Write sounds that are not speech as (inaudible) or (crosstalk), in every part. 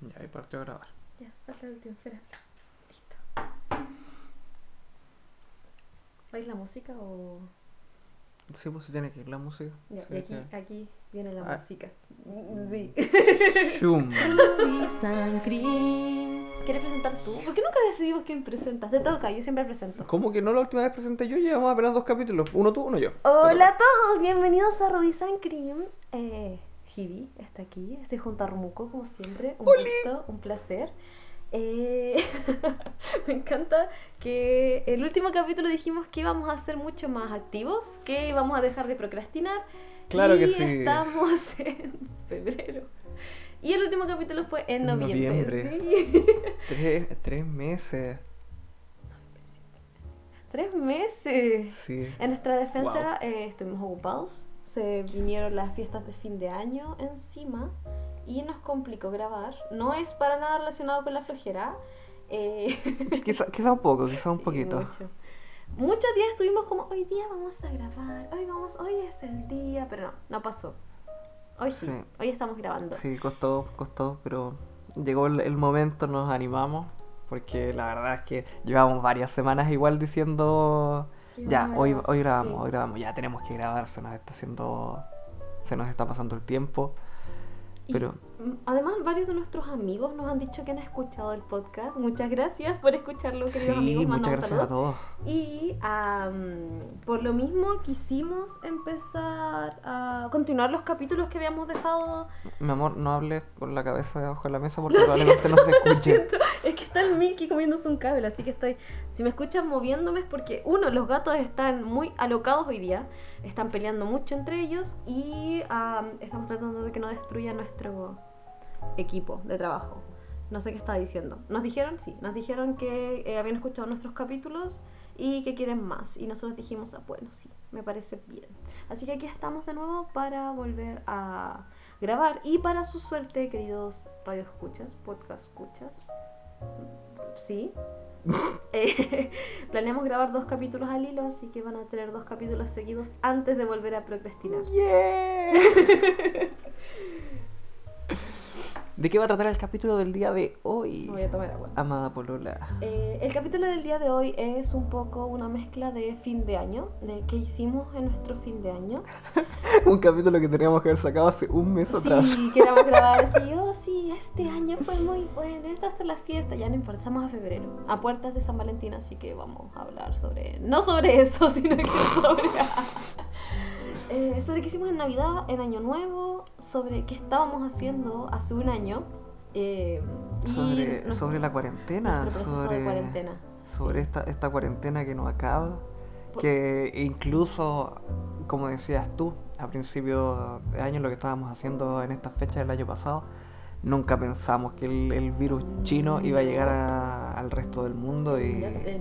Ya, ahí partió a grabar. Ya, falta el último, espera. Listo. ¿Vais la música o...? Sí, pues tiene que ir la música. Ya, Sí, y aquí, sí. aquí viene la Ah. música. Mm, Sí. Shum. ¿Quieres presentar tú? ¿Por qué nunca decidimos quién presentas? Te toca, yo siempre presento. ¿Cómo que no la última vez presenté yo? Llevamos apenas dos capítulos. Uno tú, uno yo. Hola a todos, bienvenidos a Ruby Cream. Eh, Hibi está aquí, estoy junto a Rumuko como siempre. Un ¡Holi! gusto, un placer. Eh, (laughs) me encanta que el último capítulo dijimos que íbamos a ser mucho más activos, que íbamos a dejar de procrastinar. Claro y que sí. Estamos (laughs) en febrero. Y el último capítulo fue en noviembre. noviembre. sí. (laughs) Tres, tres meses. Tres meses. Sí. En nuestra defensa eh, estuvimos ocupados, se vinieron las fiestas de fin de año encima y nos complicó grabar. No es para nada relacionado con la flojera. eh, (laughs) Quizá, quizá un poco, quizá un sí, poquito. mucho. Muchos días estuvimos como, hoy día vamos a grabar, hoy vamos, hoy es el día, pero no, no pasó. Hoy sí, Sí. hoy estamos grabando. Sí, costó, costó, pero llegó el, el momento, nos animamos. Porque la verdad es que llevamos varias semanas igual diciendo Ya, hoy, hoy grabamos, sí. hoy grabamos, ya tenemos que grabar, se nos está haciendo, se nos está pasando el tiempo, pero además, varios de nuestros amigos nos han dicho que han escuchado el podcast. Muchas gracias por escucharlo, queridos sí, amigos. muchas Mandamos gracias a todos. Y am, por lo mismo quisimos empezar a continuar los capítulos que habíamos dejado. Mi amor, no hables con la cabeza debajo de la mesa porque Lo probablemente no se escuche. Es que está el Milky comiéndose un cable, así que estoy. Si me escuchan moviéndome es porque, uno, los gatos están muy alocados hoy día, están peleando mucho entre ellos y am, estamos tratando de que no destruya nuestro equipo de trabajo. No sé qué está diciendo. Nos dijeron, sí, nos dijeron que eh, habían escuchado nuestros capítulos y que quieren más. Y nosotros dijimos, ah, bueno, sí, me parece bien. Así que aquí estamos de nuevo para volver a grabar. Y para su suerte, queridos radio escuchas, podcast escuchas, sí. (laughs) Eh, (laughs) planeamos grabar dos capítulos al hilo, así que van a tener dos capítulos seguidos antes de volver a procrastinar. Yeah. (laughs) ¿De qué va a tratar el capítulo del día de hoy? Voy a tomar agua. Amada Polola. Eh, el capítulo del día de hoy es un poco una mezcla de fin de año, de qué hicimos en nuestro fin de año. (laughs) Un capítulo que teníamos que haber sacado hace un mes atrás. (laughs) Sí, queríamos grabar así, oh sí, este año fue muy bueno, estas son las fiestas, ya no importa, estamos a febrero, a puertas de San Valentín, así que vamos a hablar sobre, no sobre eso, (laughs) sino que sobre, eh, sobre qué hicimos en Navidad, en Año Nuevo, sobre qué estábamos haciendo hace un año. eh, Sobre, sobre la cuarentena, de sobre, cuarentena, sobre sí. esta, esta cuarentena que no acaba, Por- que incluso, como decías tú, a principio de año lo que estábamos haciendo en esta fecha del año pasado, nunca pensamos que el, el virus chino iba a llegar a- al resto del mundo y, Eh,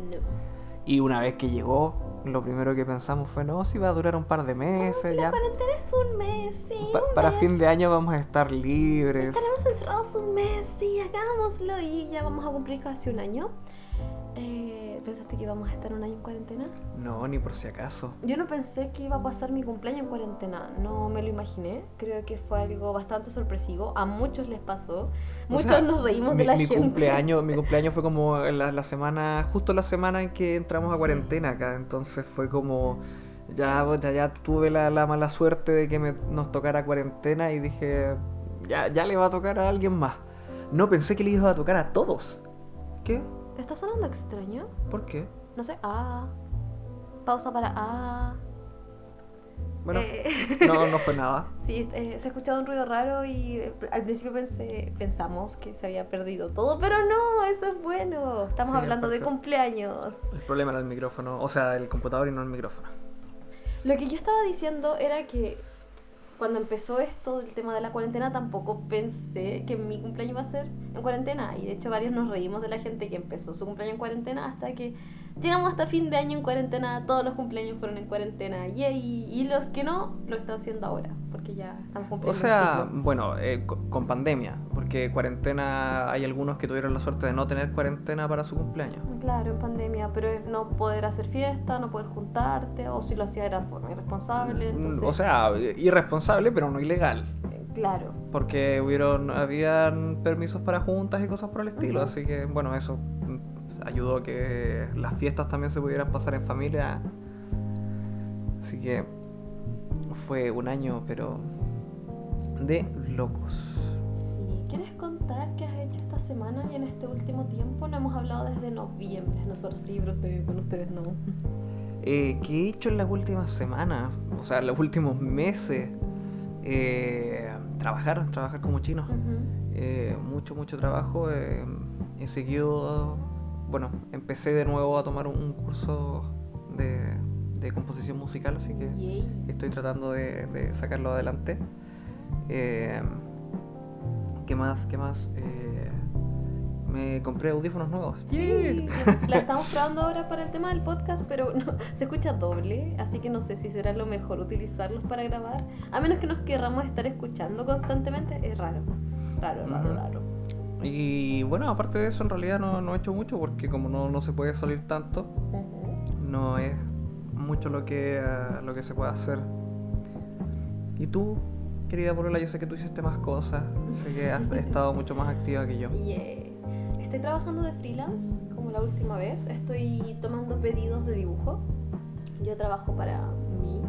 y una vez que llegó, lo primero que pensamos fue, no, si va a durar un par de meses, Sí, la ya cuarentena es un mes, sí. pa- un para mes. fin de año vamos a estar libres. Estaremos encerrados un mes, sí, hagámoslo y ya vamos a cumplir casi un año. Eh, ¿Pensaste que íbamos a estar un año en cuarentena? No, ni por si acaso. Yo no pensé que iba a pasar mi cumpleaños en cuarentena, no me lo imaginé. Creo que fue algo bastante sorpresivo, a muchos les pasó. O Muchos sea, nos reímos mi, de la mi gente. Cumpleaños, mi cumpleaños fue como la, la semana, justo la semana en que entramos a Sí. cuarentena acá. Entonces fue como, ya, ya, ya tuve la, la mala suerte de que me, nos tocara cuarentena y dije, ya, ya le va a tocar a alguien más. No pensé que le iba a tocar a todos. ¿Qué? ¿Está sonando extraño? ¿Por qué? No sé, ah. Pausa para ah. Bueno, Eh, no, no fue nada. (laughs) Sí, eh, se ha escuchado un ruido raro y eh, al principio pensé, pensamos que se había perdido todo, pero no, eso es bueno. Estamos Sí, hablando de cumpleaños. El problema era el micrófono, o sea, el computador y no el micrófono. Lo que yo estaba diciendo era que cuando empezó esto del tema de la cuarentena tampoco pensé que mi cumpleaños iba a ser en cuarentena. Y de hecho varios nos reímos de la gente que empezó su cumpleaños en cuarentena hasta que llegamos hasta fin de año en cuarentena, todos los cumpleaños fueron en cuarentena yay, y los que no lo están haciendo ahora porque ya estamos O cumpliendo sea, el ciclo. bueno, eh, co- con pandemia, porque cuarentena hay algunos que tuvieron la suerte de no tener cuarentena para su cumpleaños. Claro, en pandemia, pero es no poder hacer fiesta, no poder juntarte, o si lo hacía era forma irresponsable. Mm, entonces- O sea, irresponsable, pero no ilegal. Claro. Porque hubieron, habían permisos para juntas y cosas por el estilo, así que bueno, eso ayudó a que las fiestas también se pudieran pasar en familia. Así que fue un año, pero de locos. Sí, ¿quieres contar qué has hecho esta semana y en este último tiempo? No hemos hablado desde noviembre, nosotros sí, pero ustedes- con ustedes no. (laughs) Eh, ¿Qué he hecho en las últimas semanas? O sea, en los últimos meses. Eh, trabajar, trabajar como chino. Eh, mucho, mucho trabajo. he seguido, bueno, empecé de nuevo a tomar un, curso de, de composición musical, así que Yay. estoy tratando de, de sacarlo adelante. Eh, ¿Qué más? ¿Qué más? Eh, me compré audífonos nuevos. Sí, la estamos probando ahora para el tema del podcast, pero (laughs) no, se escucha doble, así que no sé si será lo mejor utilizarlos para grabar, a menos que nos querramos estar escuchando constantemente, es raro, raro, raro, raro. Y bueno, aparte de eso, en realidad no, no he hecho mucho porque como no, no se puede salir tanto, Ujú. no es mucho lo que, eh, lo que se puede hacer. ¿Y tú, querida Polola? Yo sé que tú hiciste más cosas, sé que has (laughs) estado mucho más activa que yo. Yeah. Estoy trabajando de freelance, como la última vez. Estoy tomando pedidos de dibujo. Yo trabajo para mí.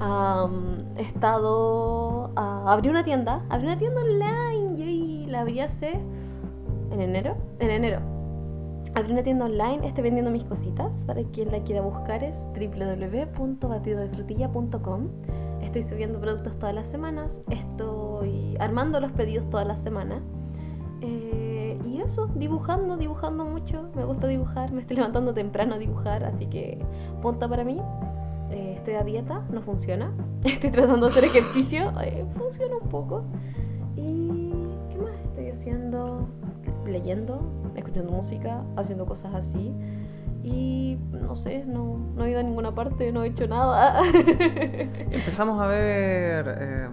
Am, he estado. ah, abrí una tienda. Abrí una tienda online. La abrí hace. ¿En enero? En enero. Abrí una tienda online. Estoy vendiendo mis cositas. Para quien la quiera buscar es www.batidodefrutilla.com. Estoy subiendo productos todas las semanas. Estoy armando los pedidos todas las semanas. Eh, y eso, dibujando, dibujando mucho. Me gusta dibujar, me estoy levantando temprano a dibujar, así que punta para mí. Eh, estoy a dieta, no funciona. (laughs) Estoy tratando de hacer ejercicio, eh, funciona un poco. ¿Y haciendo? Leyendo, escuchando música, haciendo cosas así. Y no sé, no, no he ido a ninguna parte, no he hecho nada. (laughs) Empezamos a ver... eh,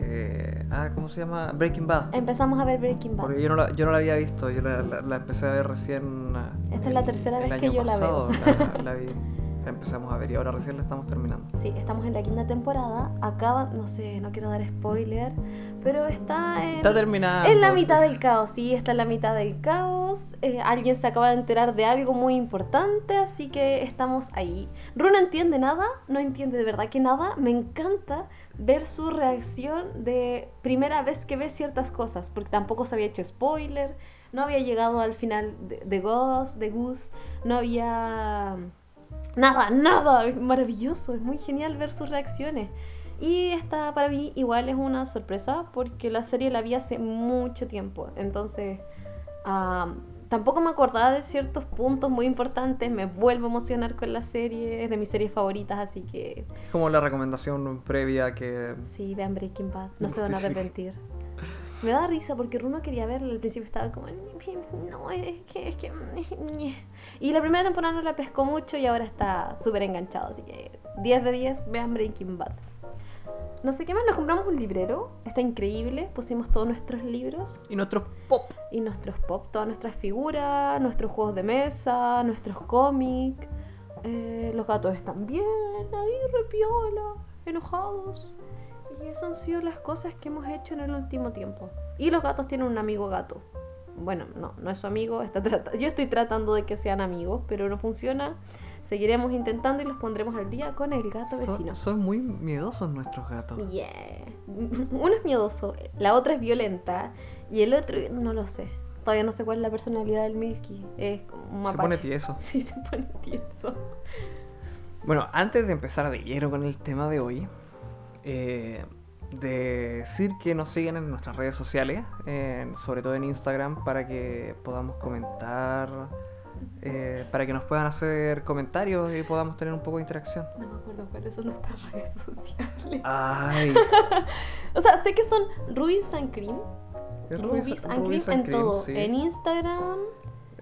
eh, ah, ¿cómo se llama? Breaking Bad. Empezamos a ver Breaking Bad. Porque yo no la, yo no la había visto, yo la, la- la empecé a ver recién. Esta es la tercera el vez que yo la veo. pasado, La, la vi, (laughs) la empezamos a ver y ahora recién la estamos terminando. Sí, estamos en la quinta temporada. Acaba, no sé, no quiero dar spoiler, pero está en, Está terminando. en la mitad del caos. Sí, está en la mitad del caos. Eh, alguien se acaba de enterar de algo muy importante, así que estamos ahí. Ru no entiende nada, no entiende de verdad que nada. Me encanta ver su reacción de primera vez que ve ciertas cosas, porque tampoco se había hecho spoiler, no había llegado al final de, de Ghost, de Goose, no había Nada, nada, es maravilloso, es muy genial ver sus reacciones. Y esta para mí igual es una sorpresa porque la serie la vi hace mucho tiempo, entonces tampoco me acordaba de ciertos puntos muy importantes, me vuelvo a emocionar con la serie, es de mis series favoritas, así que Es como la recomendación previa que. sí, vean Breaking Bad, no se van a arrepentir. Me da risa porque Runo quería verla, al principio estaba como, no, es que, es que... Y la primera temporada no la pescó mucho y ahora está súper enganchado, así que 10 de 10, vean Breaking Bad. No sé qué más, nos compramos un librero, está increíble, pusimos todos nuestros libros Y nuestro pop. y nuestros pop, todas nuestras figuras, nuestros juegos de mesa, nuestros cómics. eh, los gatos están bien, ahí repiola, enojados. Y esas han sido las cosas que hemos hecho en el último tiempo. Y los gatos tienen un amigo gato. Bueno, no, no es su amigo. Está Yo estoy tratando de que sean amigos, pero no funciona. Seguiremos intentando y los pondremos al día con el gato vecino. Son, muy miedosos nuestros gatos. Yeah. (laughs) Uno es miedoso, la otra es violenta y el otro no lo sé. Todavía no sé cuál es la personalidad del Milky. Es Se pone (laughs) tieso. Sí, se pone tieso. Bueno, antes de empezar de lleno con el tema de hoy, eh, decir que nos sigan en nuestras redes sociales, sobre todo en Instagram, para que podamos comentar, eh, para que nos puedan hacer comentarios y podamos tener un poco de interacción. No me acuerdo cuáles son nuestras (laughs) redes sociales. Ay, (laughs) O sea, sé que son Ruiz and Cream. es Rubies and Cream en Cream, todo. sí. En Instagram.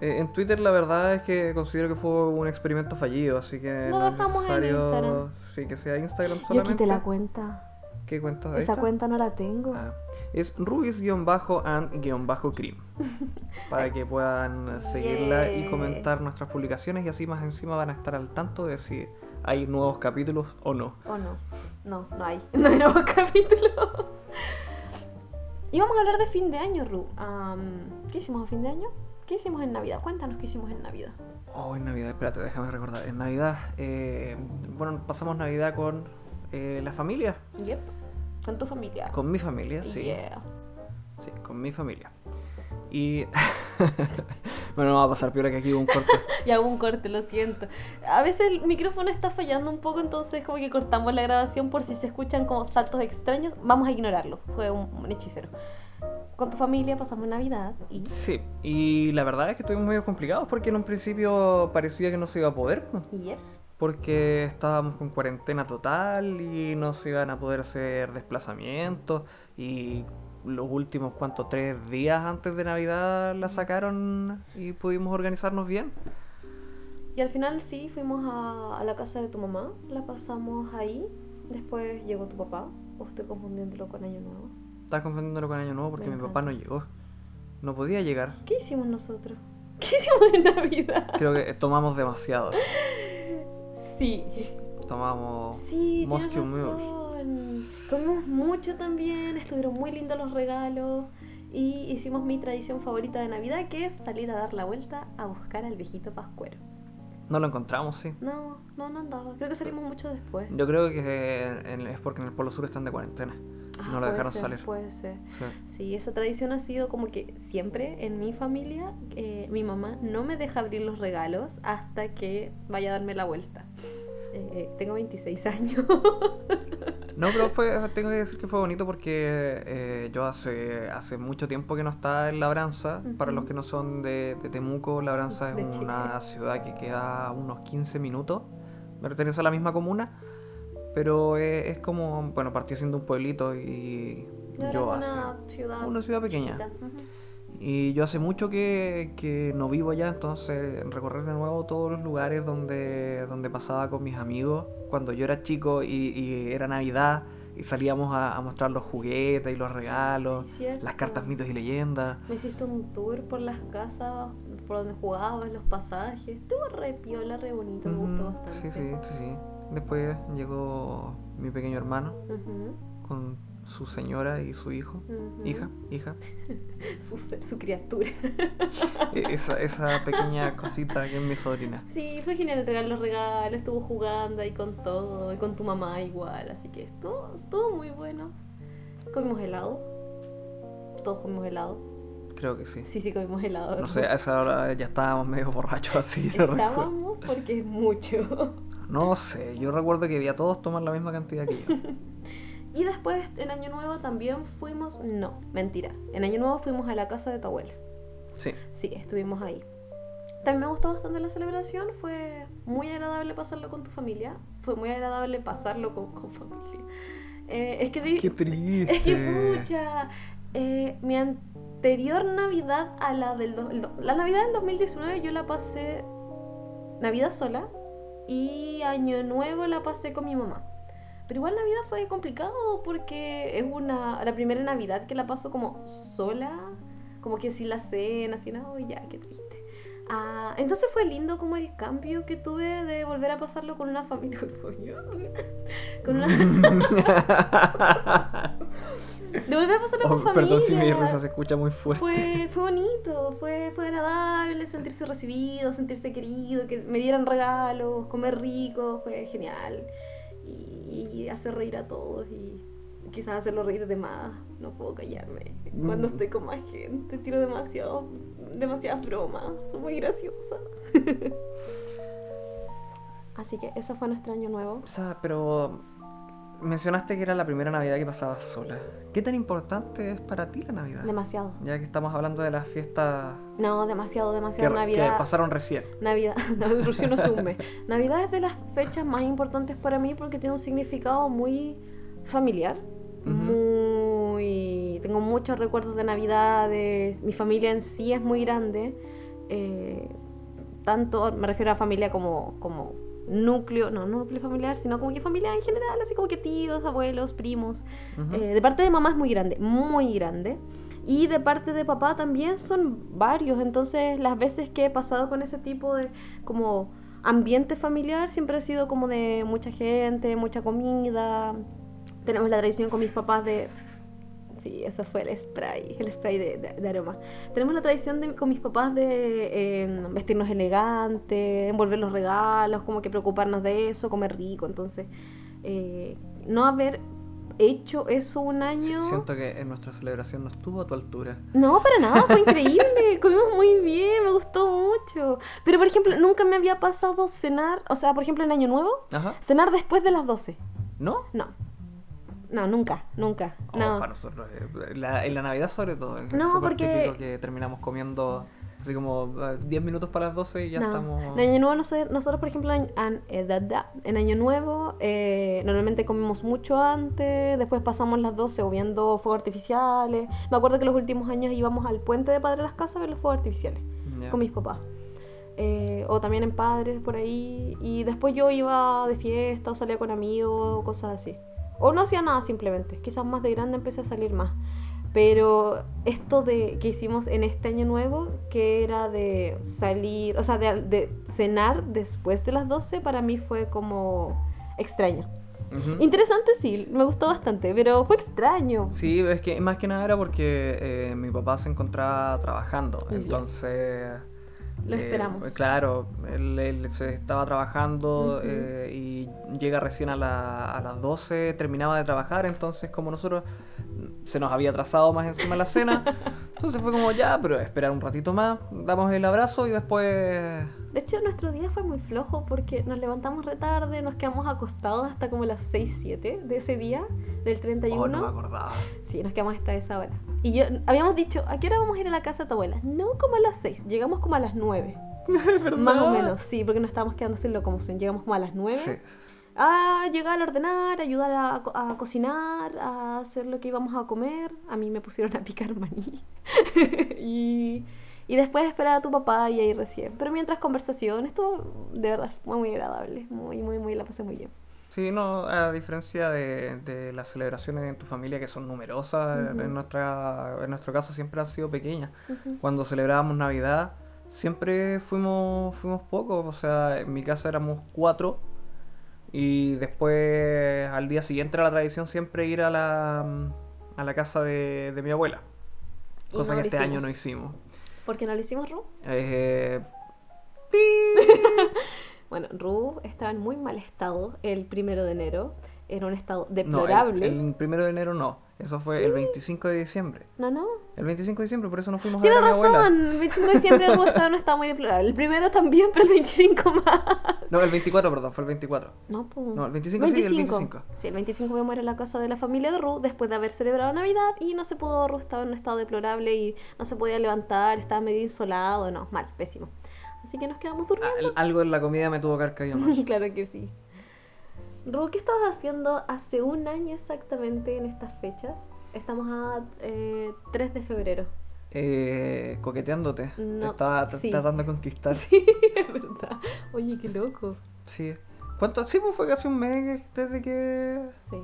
Eh, en Twitter la verdad es que considero que fue un experimento fallido, así que Lo no dejamos en Instagram. Sí, que sea Instagram Yo solamente. quité la cuenta. ¿Qué cuenta? Esa cuenta no la tengo. Ah, es Rubis-and-cream. (laughs) para que puedan seguirla y comentar nuestras publicaciones y así más encima van a estar al tanto de si hay nuevos capítulos o no. ¿O no? No, no hay. (laughs) No hay nuevos (laughs) capítulos. íbamos a hablar de fin de año, Ru. ¿Qué hicimos a fin de año? ¿Qué hicimos en Navidad? Cuéntanos qué hicimos en Navidad. Oh, en Navidad, espérate, déjame recordar. En Navidad, eh, bueno, pasamos Navidad con eh, la familia. Yep. Con tu familia. Con mi familia, sí. Yeah. Sí, con mi familia. Y. (laughs) bueno, no va a pasar piola que aquí hubo un corte. (laughs) Ya hubo un corte, lo siento. A veces el micrófono está fallando un poco, entonces como que cortamos la grabación por si se escuchan como saltos extraños. Vamos a ignorarlo. Fue un, un hechicero. Con tu familia pasamos Navidad y... Sí, y la verdad es que estuvimos medio complicados porque en un principio parecía que no se iba a poder. Yep. Porque estábamos con cuarentena total y no se iban a poder hacer desplazamientos. Y los últimos, ¿cuánto? Tres días antes de Navidad la sacaron y pudimos organizarnos bien. Y al final sí, fuimos a, a la casa de tu mamá, la pasamos ahí. Después llegó tu papá, o estoy confundiéndolo con Año Nuevo. Estás confundiéndolo con Año Nuevo porque mi papá no llegó. No podía llegar. ¿Qué hicimos nosotros? (laughs) ¿Qué hicimos en Navidad? Creo que tomamos demasiado. Sí. Tomamos Sí, Moscow. Comimos mucho también, estuvieron muy lindos los regalos. Y hicimos mi tradición favorita de Navidad, que es salir a dar la vuelta a buscar al viejito pascuero. No lo encontramos, sí. No, no, no andaba. Creo que salimos mucho después. Yo creo que es porque en el Polo Sur están de cuarentena. Ah, no puede dejaron ser, salir. Puede ser. Sí. Sí, esa tradición ha sido como que siempre en mi familia, eh, mi mamá no me deja abrir los regalos hasta que vaya a darme la vuelta. Eh, tengo 26 años. (laughs) No, pero fue, tengo que decir que fue bonito porque eh, yo hace, hace mucho tiempo que no estaba en Labranza. Para los que no son de, de Temuco, Labranza De es Chile. una ciudad que queda a unos 15 minutos. Pertenece a la misma comuna, pero es, es como, bueno, partió siendo un pueblito y Yo hace... una ciudad, una ciudad pequeña. Y yo hace mucho que, que no vivo allá, entonces recorrer de nuevo todos los lugares donde, donde pasaba con mis amigos cuando yo era chico y, y era Navidad y salíamos a, a mostrar los juguetes y los regalos, Sí, las cartas, mitos y leyendas. Me hiciste un tour por las casas, por donde jugabas, los pasajes. Estuvo re piola, re bonito, me gustó bastante. Sí, sí, sí. Después llegó mi pequeño hermano con su señora y su hijo. ujú. Hija, hija. (laughs) Su, criatura. E- Esa, esa pequeña cosita que es mi sobrina. Sí, fue genial entregar los regalos, estuvo jugando ahí con todo, y con tu mamá igual, así que estuvo, estuvo muy bueno. Comimos helado. Todos comimos helado. Creo que sí. Sí, sí, comimos helado. No sé, a esa hora ya estábamos medio borrachos así. Estábamos porque es mucho. No sé, yo recuerdo que vi a todos tomar la misma cantidad que yo. (laughs) Y después, en Año Nuevo también fuimos. No, mentira. En Año Nuevo fuimos a la casa de tu abuela. Sí, Sí, estuvimos ahí. También me gustó bastante la celebración. Fue muy agradable pasarlo con tu familia. Fue muy agradable pasarlo con, con familia. Eh, es que di- qué triste. (laughs) Es que pucha, eh, mi anterior Navidad a la del do- el do- la Navidad del 2019 yo la pasé Navidad sola y Año Nuevo la pasé con mi mamá. Pero igual Navidad fue complicado porque es una la primera Navidad que la paso como sola, como que sin la cena, así no, ya, qué triste. Ah, entonces fue lindo como el cambio que tuve de volver a pasarlo con una familia. (laughs) con una (laughs) (laughs) de volver a pasarlo (laughs) con Oh, familia. perdón si mi risa se escucha muy fuerte. Fue, fue bonito, fue, fue agradable sentirse recibido, sentirse querido, que me dieran regalos, comer rico, fue genial. Y, y hacer reír a todos y quizás hacerlo reír de más. No puedo callarme. Cuando Mm. estoy con más gente, tiro demasiado, demasiadas bromas, soy muy graciosa. (laughs) Así que eso fue nuestro año nuevo. O sea, pero mencionaste que era la primera Navidad que pasabas sola. ¿Qué tan importante es para ti la Navidad? Demasiado. Ya que estamos hablando de las fiestas No, demasiado, que, demasiado. que Navidad. pasaron recién. Navidad, (laughs) no, recién asume. Navidad es de las fechas más importantes para mí porque tiene un significado muy familiar. Muy. Tengo muchos recuerdos de Navidades. Mi familia en sí es muy grande. eh, tanto, me refiero a familia como, como núcleo, no núcleo familiar, sino como que familia en general, así como que tíos, abuelos, primos. Eh, de parte de mamá es muy grande, muy grande. Y de parte de papá también son varios. Entonces, las veces que he pasado con ese tipo de como ambiente familiar siempre ha sido como de mucha gente, mucha comida. Tenemos la tradición con mis papás de. Sí, eso fue el spray, el spray de, de- de aroma. Tenemos la tradición de, con mis papás de eh, vestirnos elegante, envolver los regalos, como que preocuparnos de eso, comer rico. Entonces, eh, no haber hecho eso un año... Siento que en nuestra celebración no estuvo a tu altura. No, para nada, fue increíble. (laughs) Comimos muy bien, me gustó mucho. Pero, por ejemplo, nunca me había pasado cenar, o sea, por ejemplo, en Año Nuevo, Ajá. cenar después de las 12. ¿No? No. No, nunca, nunca. Oh, no. para nosotros. eh, la- en la Navidad sobre todo. Es No, porque- que terminamos comiendo así como eh, 10 minutos para las 12 y ya no. estamos... En Año Nuevo, noso- nosotros, por ejemplo, en, eh, en Año Nuevo, eh, normalmente comemos mucho antes, después pasamos las 12 o viendo fuegos artificiales. Me acuerdo que los últimos años íbamos al puente de Padre Las Casas a ver los fuegos artificiales. Con mis papás. Eh, o también en padres por ahí. Y después yo iba de fiesta o salía con amigos o cosas así. O no hacía nada simplemente. Quizás más de grande empecé a salir más. Pero esto de que hicimos en este año nuevo, que era de salir, o sea, de, de cenar después de las 12, para mí fue como extraño. Ujú. Interesante sí, me gustó bastante, pero fue extraño. Sí, es que más que nada era porque eh, mi papá se encontraba trabajando, entonces... Lo eh, esperamos. claro, él, él se estaba trabajando Ujú. eh, y llega recién a, la- a las 12, terminaba de trabajar, entonces como nosotros mm, se nos había atrasado más encima la cena, (laughs) entonces fue como ya, pero esperar un ratito más, damos el abrazo y después... De hecho, nuestro día fue muy flojo porque nos levantamos re tarde, nos quedamos acostados hasta como las 6, 7 de ese día, del 31. Oh, no me acordaba. Sí, nos quedamos hasta esa hora. Y yo, habíamos dicho, ¿a qué hora vamos a ir a la casa de tu abuela? No como a las 6, llegamos como a las 9. (laughs) Más o menos, sí, porque nos estábamos quedando sin locomoción. Llegamos como a las 9. Sí. A llegar a ordenar, ayudar a, co- a cocinar, a hacer lo que íbamos a comer. A mí me pusieron a picar maní. (laughs) y, y después esperar a tu papá y ahí recién. Pero mientras conversación, estuvo de verdad fue muy agradable. Muy, muy, muy, la pasé muy bien. Sí, no, a diferencia de, de las celebraciones en tu familia que son numerosas, en, nuestra, en nuestro caso siempre han sido pequeñas. Cuando celebrábamos Navidad, siempre fuimos, fuimos pocos, o sea, en mi casa éramos cuatro y después al día siguiente era la tradición siempre ir a la, a la casa de, de mi abuela, Y cosa no que este año no hicimos. hicimos. ¿Por qué no lo hicimos, Ru? Eh, (laughs) Bueno, Ru estaba en muy mal estado el primero de enero. Era un estado no, deplorable. el, el primero de enero no, eso fue el 25 de diciembre. No, no. El 25 de diciembre, por eso no fuimos a Tienes ver a mi abuela. razón. El 25 de diciembre Ru estaba en un estado muy deplorable. El primero también, pero el 25 más. No, el 24, perdón, fue el 24. No, pues. No, el 25 sí, el 25. Sí, el 25 fuimos a ir a la casa de la familia de Ru después de haber celebrado Navidad y no se pudo, Ru estaba en un estado deplorable y no se podía levantar, estaba medio insolado, no, mal, pésimo. Así que nos quedamos Ah, durmiendo. algo en la comida me tuvo caído mal. (laughs) claro que sí. Ru, ¿qué estabas haciendo hace un año exactamente en estas fechas? Estamos a eh, 3 de febrero. Eh, coqueteándote. Te No, estaba sí. tratando de conquistar. (laughs) Sí, es verdad. Oye, qué loco. Sí. ¿Cuánto? Sí, pues fue casi un mes desde que Sí,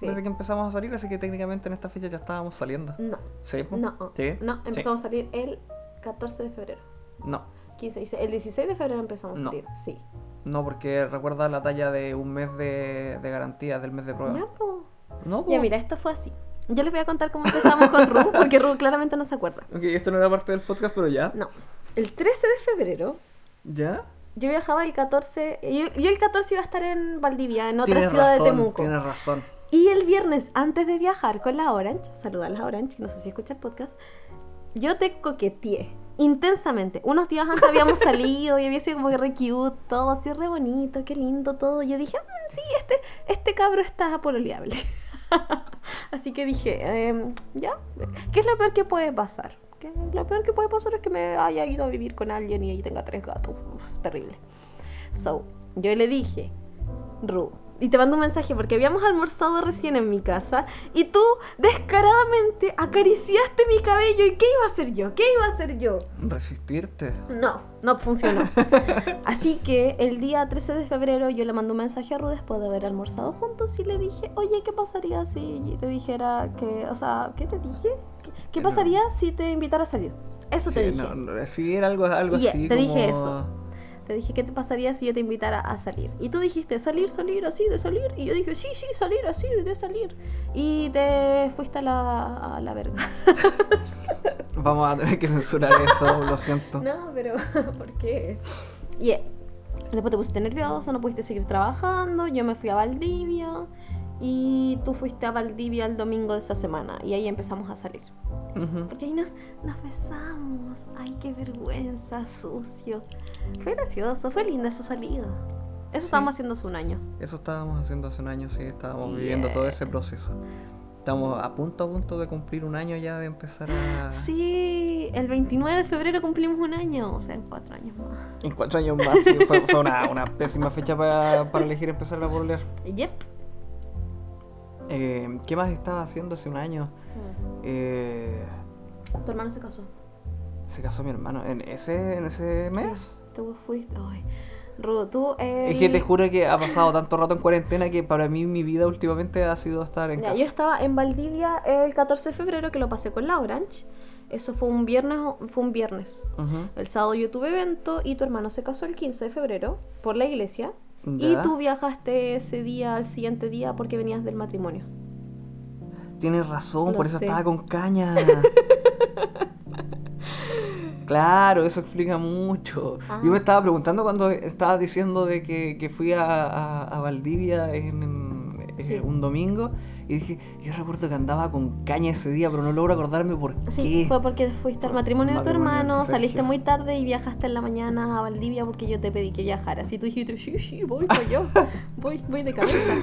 sí. desde que empezamos a salir, así que técnicamente en esta fecha ya estábamos saliendo. No, Sí, pues. no, Sí. no, sí. empezamos a salir el 14 de febrero. No, 15, 16, el 16 de febrero empezamos a No. salir, sí. no, porque recuerda la talla de un mes de, de garantía, del mes de prueba. Ya, po. No, Ya, mira, esto fue así. Yo les voy a contar cómo empezamos con Ru, porque Ru claramente no se acuerda. Ok, esto no era parte del podcast, pero ya. No, el 13 de febrero ¿Ya? yo viajaba el 14, yo, yo el 14 iba a estar en Valdivia, en otra Tienes ciudad razón, de Temuco. Tienes razón. Y el viernes, antes de viajar con la Orange, saludarlas a Orange, que no sé si escucha el podcast, yo te coqueteé intensamente. Unos días antes habíamos salido y había sido como que re cute, todo así re bonito, qué lindo todo. Yo dije, "Mm, sí, este, este cabro está pololeable. (laughs) así que dije, em, ya, ¿qué es lo peor que puede pasar? Lo peor que puede pasar es que me haya ido a vivir con alguien y ahí tenga tres gatos. Uf, terrible. So, yo le dije, Ru. Y te mando un mensaje porque habíamos almorzado recién en mi casa y tú descaradamente acariciaste mi cabello. ¿Y qué iba a hacer yo? ¿Qué iba a hacer yo? Resistirte. No, no funcionó. (laughs) Así que el día 13 de febrero yo le mandé un mensaje a Ru después de haber almorzado juntos y le dije, oye, ¿qué pasaría si te dijera que, o sea, ¿qué te dije? ¿Qué, pasaría si te invitara a salir? Eso te dije. no, no, sí, era algo, algo así. te dije eso. Te dije, ¿qué te pasaría si yo te invitara a salir? Y tú dijiste, salir, salir, así, de salir. Y yo dije, sí, sí, salir, así, de salir. Y te fuiste a la, a la verga. (laughs) Vamos a tener que censurar eso, lo siento. No, pero (laughs) ¿por qué? Y eh, después te pusiste nervioso, no pudiste seguir trabajando, yo me fui a Valdivia y tú fuiste a Valdivia el domingo de esa semana y ahí empezamos a salir. Porque ahí nos, nos besamos. Ay, qué vergüenza, sucio. Fue gracioso, fue linda esa salida. Eso estábamos haciendo hace un año. Eso estábamos haciendo hace un año, sí, estábamos Yeah. viviendo todo ese proceso. Estamos a punto a punto de cumplir un año ya de empezar a... (gasps) Sí, el 29 de febrero cumplimos un año, o sea, en cuatro años más. En cuatro años más, sí, fue, fue una, una pésima fecha para, para elegir empezar a pololear. (laughs) Yep. Eh, ¿Qué más estaba haciendo hace un año? Eh, Tu hermano se casó. se casó mi hermano en ese, en ese mes. Sí, tú fuiste. Ay. Rudo, tú. eh, Es que te juro que ha pasado tanto rato en cuarentena que para mí mi vida últimamente ha sido estar en Ya, casa. yo estaba en Valdivia el 14 de febrero que lo pasé con la Orange. Eso fue un viernes, fue un viernes. Ujú. El sábado yo tuve evento y tu hermano se casó el 15 de febrero por la iglesia. Y tú viajaste ese día al siguiente día porque venías del matrimonio. Tienes razón, por eso sé. estaba con caña. (laughs) claro, eso explica mucho. Ah. Yo me estaba preguntando cuando estabas diciendo de que, que fui a, a- a Valdivia en, en, eh, un domingo y dije, yo recuerdo que andaba con caña ese día, pero no logro acordarme por Sí, qué. fue porque fuiste al matrimonio de tu de hermano, saliste muy tarde y viajaste en la mañana a Valdivia porque yo te pedí que viajaras. Y tú dijiste, sí, sí, voy para yo. (laughs) Voy, voy de cabeza.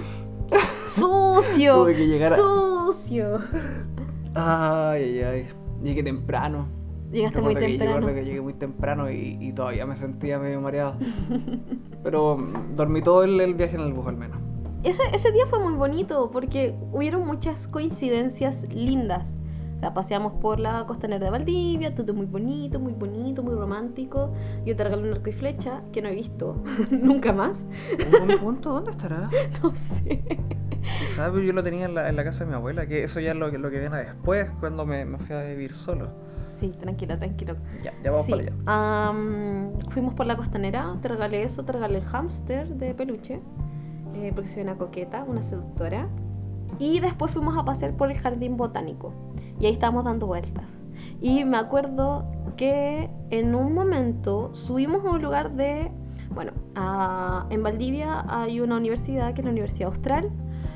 ¡Sucio! (laughs) Tuve que llegar a- ¡Sucio! Ay, ay, ay. Llegué temprano. Llegaste muy Recuerdo que- temprano. recuerdo que llegué muy temprano y, y todavía me sentía medio mareado. Pero mm, dormí todo el, el viaje en el bus al menos. Ese, ese día fue muy bonito porque hubieron muchas coincidencias lindas. O sea, paseamos por la costanera de Valdivia, todo muy bonito, muy bonito, muy romántico. Yo te regalé un arco y flecha que no he visto (laughs) nunca más. ¿Un punto? ¿Dónde estará? (laughs) No sé. ¿Sabes? Yo lo tenía en la, en la casa de mi abuela, que eso ya es lo, lo que viene después, cuando me, me fui a vivir solo. Sí, tranquilo, tranquilo. Ya, ya vamos Sí, para allá. am, fuimos por la costanera, te regalé eso, te regalé el hámster de peluche, eh, porque soy una coqueta, una seductora. Y después fuimos a pasear por el jardín botánico. Y ahí estábamos dando vueltas. Y me acuerdo que en un momento subimos a un lugar de... Bueno, a- en Valdivia hay una universidad que es la Universidad Austral.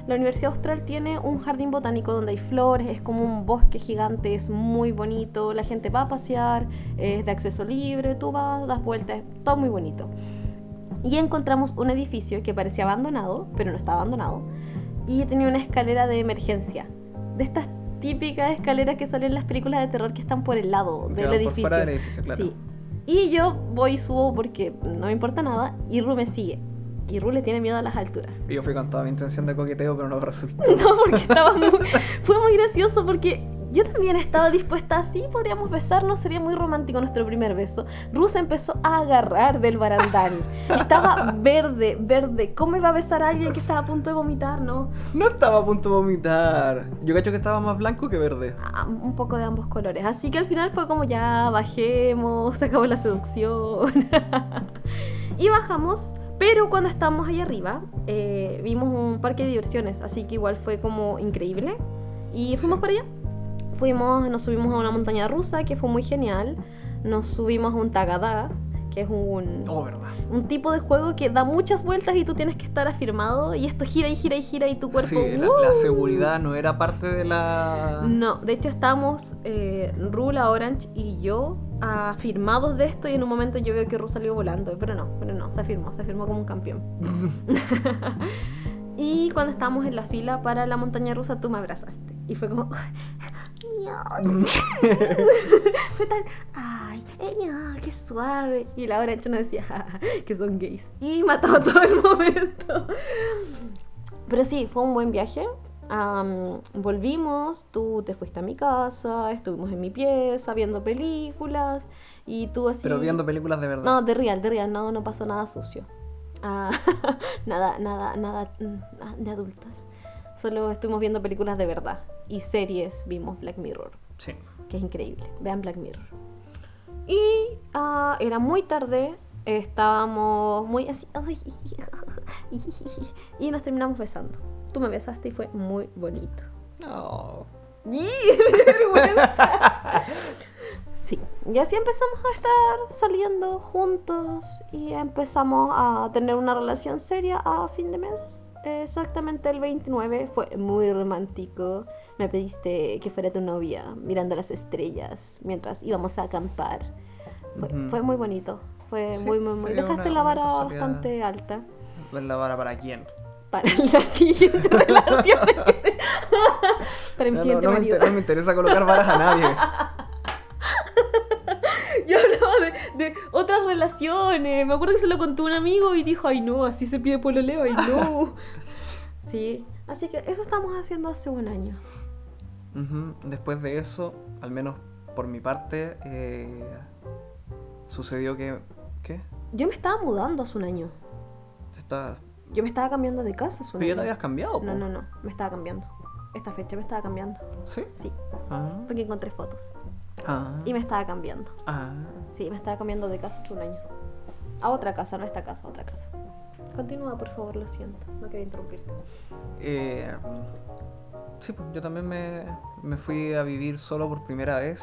La Universidad Austral tiene un jardín botánico donde hay flores, es como un bosque gigante, es muy bonito, la gente va a pasear, es de acceso libre, tú vas, das vueltas, todo muy bonito. Y encontramos un edificio que parecía abandonado, pero no estaba abandonado, y tenía una escalera de emergencia, de estas típicas escaleras que salen en las películas de terror que están por el lado del por edificio. fuera del edificio, claro. Sí. Y yo voy y subo porque no me importa nada, y Ru me sigue. Y Ru le tiene miedo a las alturas. Y Yo fui con toda mi intención de coqueteo, pero no resultó. (laughs) No, porque estaba muy, (laughs) fue muy gracioso porque yo también estaba dispuesta así, podríamos besarnos, sería muy romántico nuestro primer beso. Ru se empezó a agarrar del barandal. (laughs) Estaba verde, verde. ¿Cómo iba a besar a alguien que estaba a punto de vomitar, no? No estaba a punto de vomitar. Yo cacho que estaba más blanco que verde. Ah, un poco de ambos colores. Así que al final fue como ya bajemos, se acabó la seducción. (laughs) y bajamos, pero cuando estábamos ahí arriba, eh, vimos un parque de diversiones, así que igual fue como increíble. Y fuimos Sí. para allá. Fuimos, nos subimos a una montaña rusa que fue muy genial. Nos subimos a un tagadá, que es un, Oh, verdad. un tipo de juego que da muchas vueltas y tú tienes que estar afirmado y esto gira y gira y gira y tu cuerpo... Sí, la, la ¡uh! seguridad no era parte de la. No, de hecho estábamos eh, Rula, Orange y yo afirmados de esto y en un momento yo veo que Ru salió volando, pero no, pero no, se afirmó, se afirmó como un campeón. (laughs) (laughs) y cuando estábamos en la fila para la montaña rusa tú me abrazaste y fue como... (laughs) Fue tan... ¡Ay! miau, ¡Qué suave! Y la Orange nos decía "Ja, (laughs) ja, que son gays. Y mataba todo el momento. Pero sí, fue un buen viaje. Am, volvimos, tú te fuiste a mi casa, estuvimos en mi pieza viendo películas y tú así... Pero viendo películas de verdad. No, de real, de real, no, no pasó nada sucio. Ah, (laughs) nada, nada, nada ah, de adultos. Solo estuvimos viendo películas de verdad y series, vimos Black Mirror, Sí. que es increíble. Vean Black Mirror. Y ah, era muy tarde, estábamos muy así. (laughs) Y nos terminamos besando. Tú me besaste y fue muy bonito. (laughs) ¡Me dio vergüenza! Sí, y así empezamos a estar saliendo juntos y empezamos a tener una relación seria a fin de mes. Exactamente el 29 fue muy romántico. Me pediste que fuera tu novia mirando las estrellas mientras íbamos a acampar. Fue, muy bonito. Fue Sí, muy, muy, muy. Dejaste una- la vara bastante alta ¿Ver la vara para quién? para (laughs) la siguiente relación. (laughs) para mi No, siguiente no me marido. inter- no me interesa colocar varas a nadie. (laughs) (laughs) Yo hablaba de, de otras relaciones. Me acuerdo que se lo contó un amigo y dijo, ay no, así se pide pololeo, ay no. (laughs) sí, así que eso estamos haciendo hace un año. Después de eso, al menos por mi parte, eh, sucedió que... ¿Qué? Yo me estaba mudando hace un año. Está... Yo me estaba cambiando de casa hace un Pero ya te habías cambiado, No, po. no, no, me estaba cambiando. Esta fecha me estaba cambiando. ¿Sí? Sí, Ah. porque encontré fotos. Ah. Y me estaba cambiando. Ah. Sí, me estaba cambiando de casa hace un año. A otra casa, no a esta casa, a otra casa. Continúa, por favor, lo siento. No quería interrumpirte. Eh, sí, pues yo también me, me fui a vivir solo por primera vez.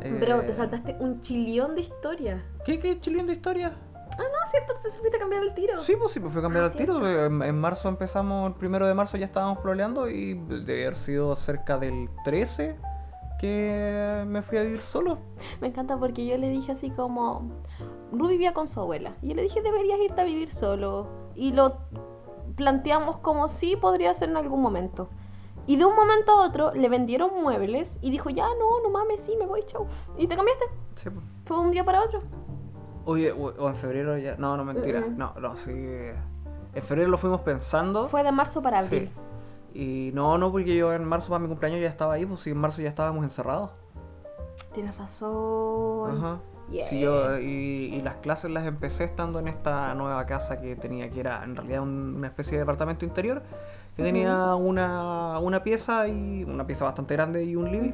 Pero Eh, te saltaste un chilión de historias. ¿Qué? ¿Qué? ¿Chilín de historia? Ah, no, ¿cierto? Te fuiste a cambiar el tiro. Sí, pues sí, pues fui a cambiar Ah, al tiro. En, en marzo empezamos, el primero de marzo ya estábamos proleando y debe haber sido cerca del 13 que me fui a vivir solo. Me encanta porque yo le dije así como... Ru vivía con su abuela. Y yo le dije, deberías irte a vivir solo. Y lo planteamos como sí podría ser en algún momento. Y de un momento a otro le vendieron muebles y dijo, ya no, no mames, sí, me voy, chau. Y te cambiaste. Sí. Fue de un día para otro. Oye, o, en febrero ya. No, no, mentira. No, no, sí. En febrero lo fuimos pensando. Fue de marzo para abril. Sí. Y no, no, porque yo en marzo para mi cumpleaños ya estaba ahí, pues sí, en marzo ya estábamos encerrados. Tienes razón. Ajá. Yeah. Sí, yo, y, y las clases las empecé estando en esta nueva casa que tenía, que era en realidad un- una especie de departamento interior, que tenía una, una pieza y una pieza bastante grande y un living.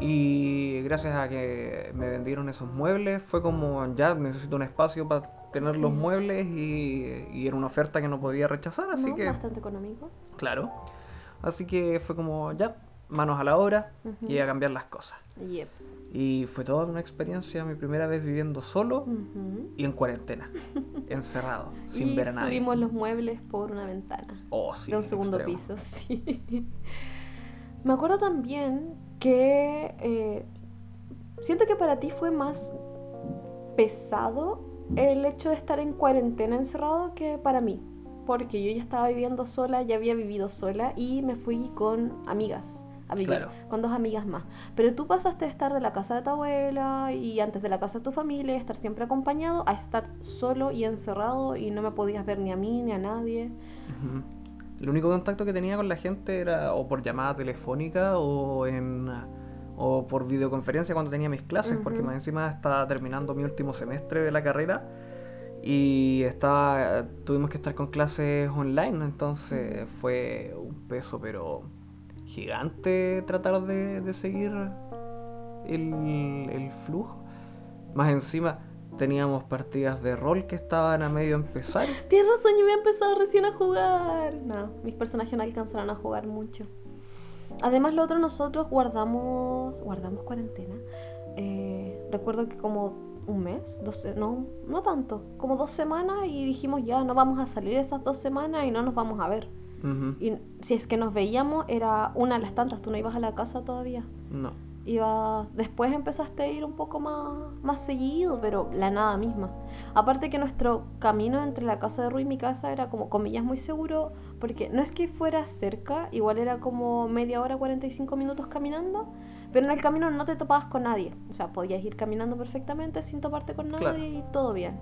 Y gracias a que me vendieron esos muebles, fue como ya necesito un espacio para tener los muebles y, y era una oferta que no podía rechazar, así No, que Bastante económico. claro. Así que fue como ya, manos a la obra y a cambiar las cosas. Yep. Y fue toda una experiencia, mi primera vez viviendo solo y en cuarentena, (laughs) encerrado, sin y ver a nadie. subimos los muebles por una ventana. Oh, sí, de un segundo extremo. piso, (laughs) sí. Me acuerdo también que eh, siento que para ti fue más pesado el hecho de estar en cuarentena encerrado que para mí. Porque yo ya estaba viviendo sola, ya había vivido sola y me fui con amigas a vivir, Claro. con dos amigas más. Pero tú pasaste de estar de la casa de tu abuela y antes de la casa de tu familia, estar siempre acompañado, a estar solo y encerrado y no me podías ver ni a mí ni a nadie. El único contacto que tenía con la gente era o por llamada telefónica o en o por videoconferencia cuando tenía mis clases, porque más encima estaba terminando mi último semestre de la carrera y estaba tuvimos que estar con clases online, entonces fue un peso pero gigante tratar de, de seguir el, el flujo. Más encima teníamos partidas de rol que estaban a medio empezar. Tienes razón, yo había empezado recién a jugar. No, mis personajes no alcanzaron a jugar mucho. Además, lo otro, nosotros guardamos. Guardamos cuarentena. Eh, recuerdo que como un mes, dos, no, no tanto, como dos semanas y dijimos ya no vamos a salir esas dos semanas y no nos vamos a ver. Y si es que nos veíamos, era una de las tantas, tú no ibas a la casa todavía. No. Iba, después empezaste a ir un poco más, más seguido, pero la nada misma. Aparte que nuestro camino entre la casa de Rui y mi casa era como comillas muy seguro, porque no es que fuera cerca, igual era como media hora, 45 minutos caminando, pero en el camino no te topabas con nadie. O sea, podías ir caminando perfectamente sin toparte con nadie Claro. y todo bien.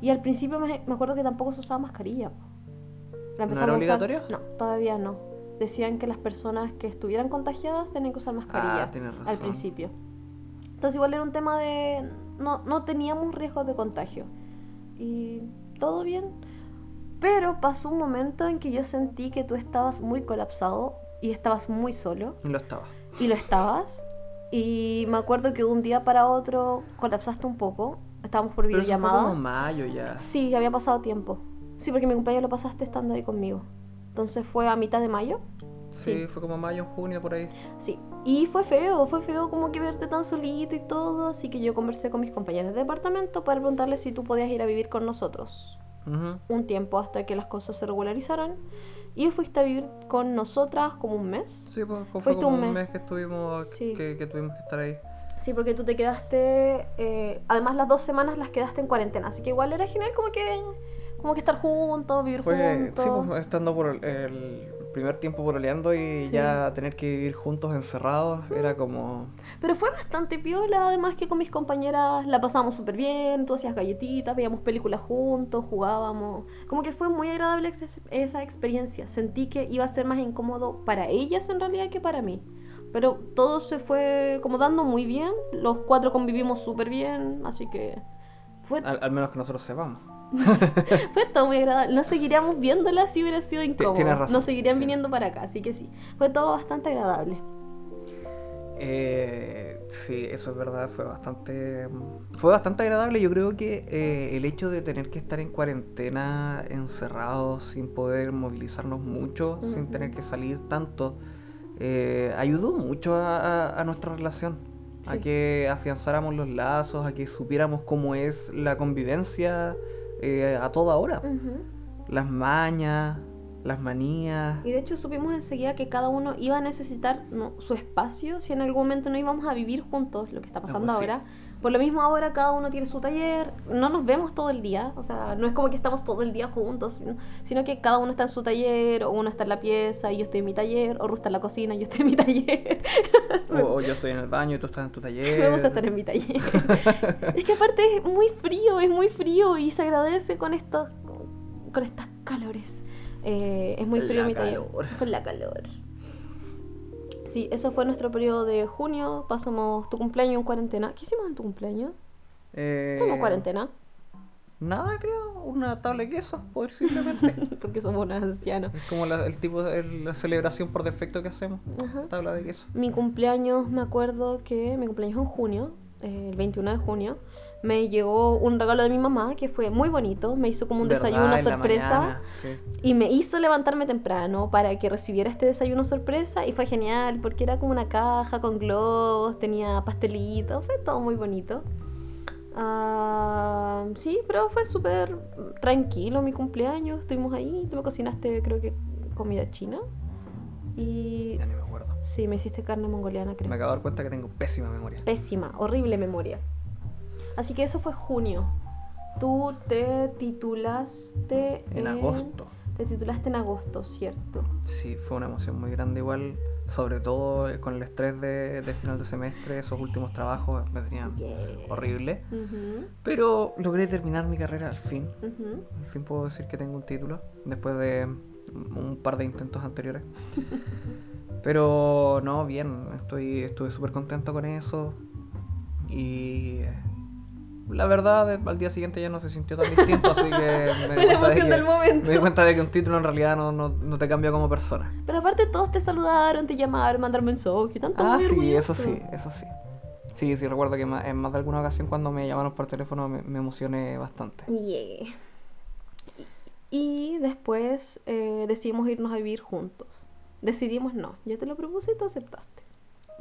Y al principio me, me acuerdo que tampoco se usaba mascarilla. La ¿No era a usar- obligatorio? No, todavía no. Decían que las personas que estuvieran contagiadas tenían que usar mascarilla Ah, tienes razón. al principio. Entonces igual era un tema de... No, no teníamos riesgo de contagio. Y todo bien. Pero pasó un momento en que yo sentí que tú estabas muy colapsado y estabas muy solo. Lo estaba. Y lo estabas. Y me acuerdo que un día para otro colapsaste un poco. estábamos por Pero eso fue videollamada. como mayo ya. Sí, había pasado tiempo. Sí, porque mi cumpleaños lo pasaste estando ahí conmigo. Entonces fue a mitad de mayo. Sí, Sí. fue como mayo, junio, por ahí. Sí. Y fue feo, fue feo como que verte tan solito y todo. Así que yo conversé con mis compañeros de departamento para preguntarles si tú podías ir a vivir con nosotros Ujú. un tiempo hasta que las cosas se regularizaran. Y fuiste a vivir con nosotras como un mes. Sí, pues, fue Fuiste como un un mes. mes que estuvimos, Sí. que, que tuvimos que estar ahí. Sí, porque tú te quedaste. eh, además, las dos semanas las quedaste en cuarentena. Así que igual era genial como que. Como que estar juntos, vivir Fue, juntos. sí, pues, estando por el, el primer tiempo pololeando y Sí. ya tener que vivir juntos encerrados, era como... Pero fue bastante piola, además que con mis compañeras la pasamos súper bien, tú hacías galletitas, veíamos películas juntos, jugábamos. Como que fue muy agradable esa experiencia. Sentí que iba a ser más incómodo para ellas en realidad que para mí. Pero todo se fue como dando muy bien, los cuatro convivimos súper bien, así que fue, Al, al menos que nosotros sepamos. (laughs) fue todo muy agradable. No seguiríamos viéndola si hubiera sido incómodo. tienes razón, No seguirían viniendo para acá, así que sí. Fue todo bastante agradable. Eh, sí, eso es verdad, fue bastante fue bastante agradable. Yo creo que eh, el hecho de tener que estar en cuarentena, encerrados, sin poder movilizarnos mucho, sin tener que salir tanto, eh, ayudó mucho a, a- a nuestra relación. A que afianzáramos los lazos, a que supiéramos cómo es la convivencia eh, a toda hora. Las mañas, las manías. Y de hecho supimos enseguida que cada uno iba a necesitar ¿no? su espacio si en algún momento no íbamos a vivir juntos, lo que está pasando pues sí. Por lo mismo ahora cada uno tiene su taller, no nos vemos todo el día, o sea, no es como que estamos todo el día juntos, sino, sino que cada uno está en su taller, o uno está en la pieza y yo estoy en mi taller, o Ru está en la cocina y yo estoy en mi taller. O, o yo estoy en el baño y tú estás en tu taller. Me gusta estar en mi taller. (laughs) es que aparte es muy frío, es muy frío y se agradece con estos, con estas calores. Eh, es muy La frío mi taller. Con la calor. Sí, eso fue nuestro periodo de junio. Pasamos tu cumpleaños en cuarentena. ¿Qué hicimos en tu cumpleaños? Eh, ¿Cómo cuarentena? Nada, creo. Una tabla de queso, posiblemente. (laughs) Porque somos unos ancianos. es como la, el tipo de la celebración por defecto que hacemos. Ajá. Tabla de queso. Mi cumpleaños, me acuerdo que mi cumpleaños fue en junio, eh, el 21 de junio. Me llegó un regalo de mi mamá que fue muy bonito. Me hizo como un ¿Verdad? desayuno sorpresa. mañana, sí. Y me hizo levantarme temprano para que recibiera este desayuno sorpresa y fue genial porque era como una caja con globos, tenía pastelitos, fue todo muy bonito. Ah, sí, pero fue súper tranquilo mi cumpleaños, estuvimos ahí, tú me cocinaste creo que comida china y Ya ni me acuerdo. sí, me hiciste carne mongoliana creo. Me acabo de dar cuenta que tengo pésima memoria. Pésima, horrible memoria. Así que eso fue junio. Tú te titulaste En agosto. Te titulaste en agosto, ¿cierto? Sí, fue una emoción muy grande igual. Sobre todo eh, con el estrés de, de final de semestre, esos últimos trabajos me tenían Yeah. horrible. Pero logré terminar mi carrera al fin. Al fin puedo decir que tengo un título, después de un par de intentos anteriores. (laughs) Pero no, bien, estoy estuve súper contento con eso. Y eh, la verdad, eh, al día siguiente ya no se sintió tan distinto, así que (laughs) me Fue la di, cuenta de emoción que, del momento. me di cuenta de que un título en realidad no, no, no te cambia como persona. Pero aparte todos te saludaron, te llamaron, mandaron mensajes, tanto Ah, muy sí, eso sí, eso sí. Sí, sí, recuerdo que en más de alguna ocasión cuando me llamaron por teléfono me, me emocioné bastante. Yeah. Y y después eh, decidimos irnos a vivir juntos. Decidimos no, yo te lo propuse y tú aceptaste.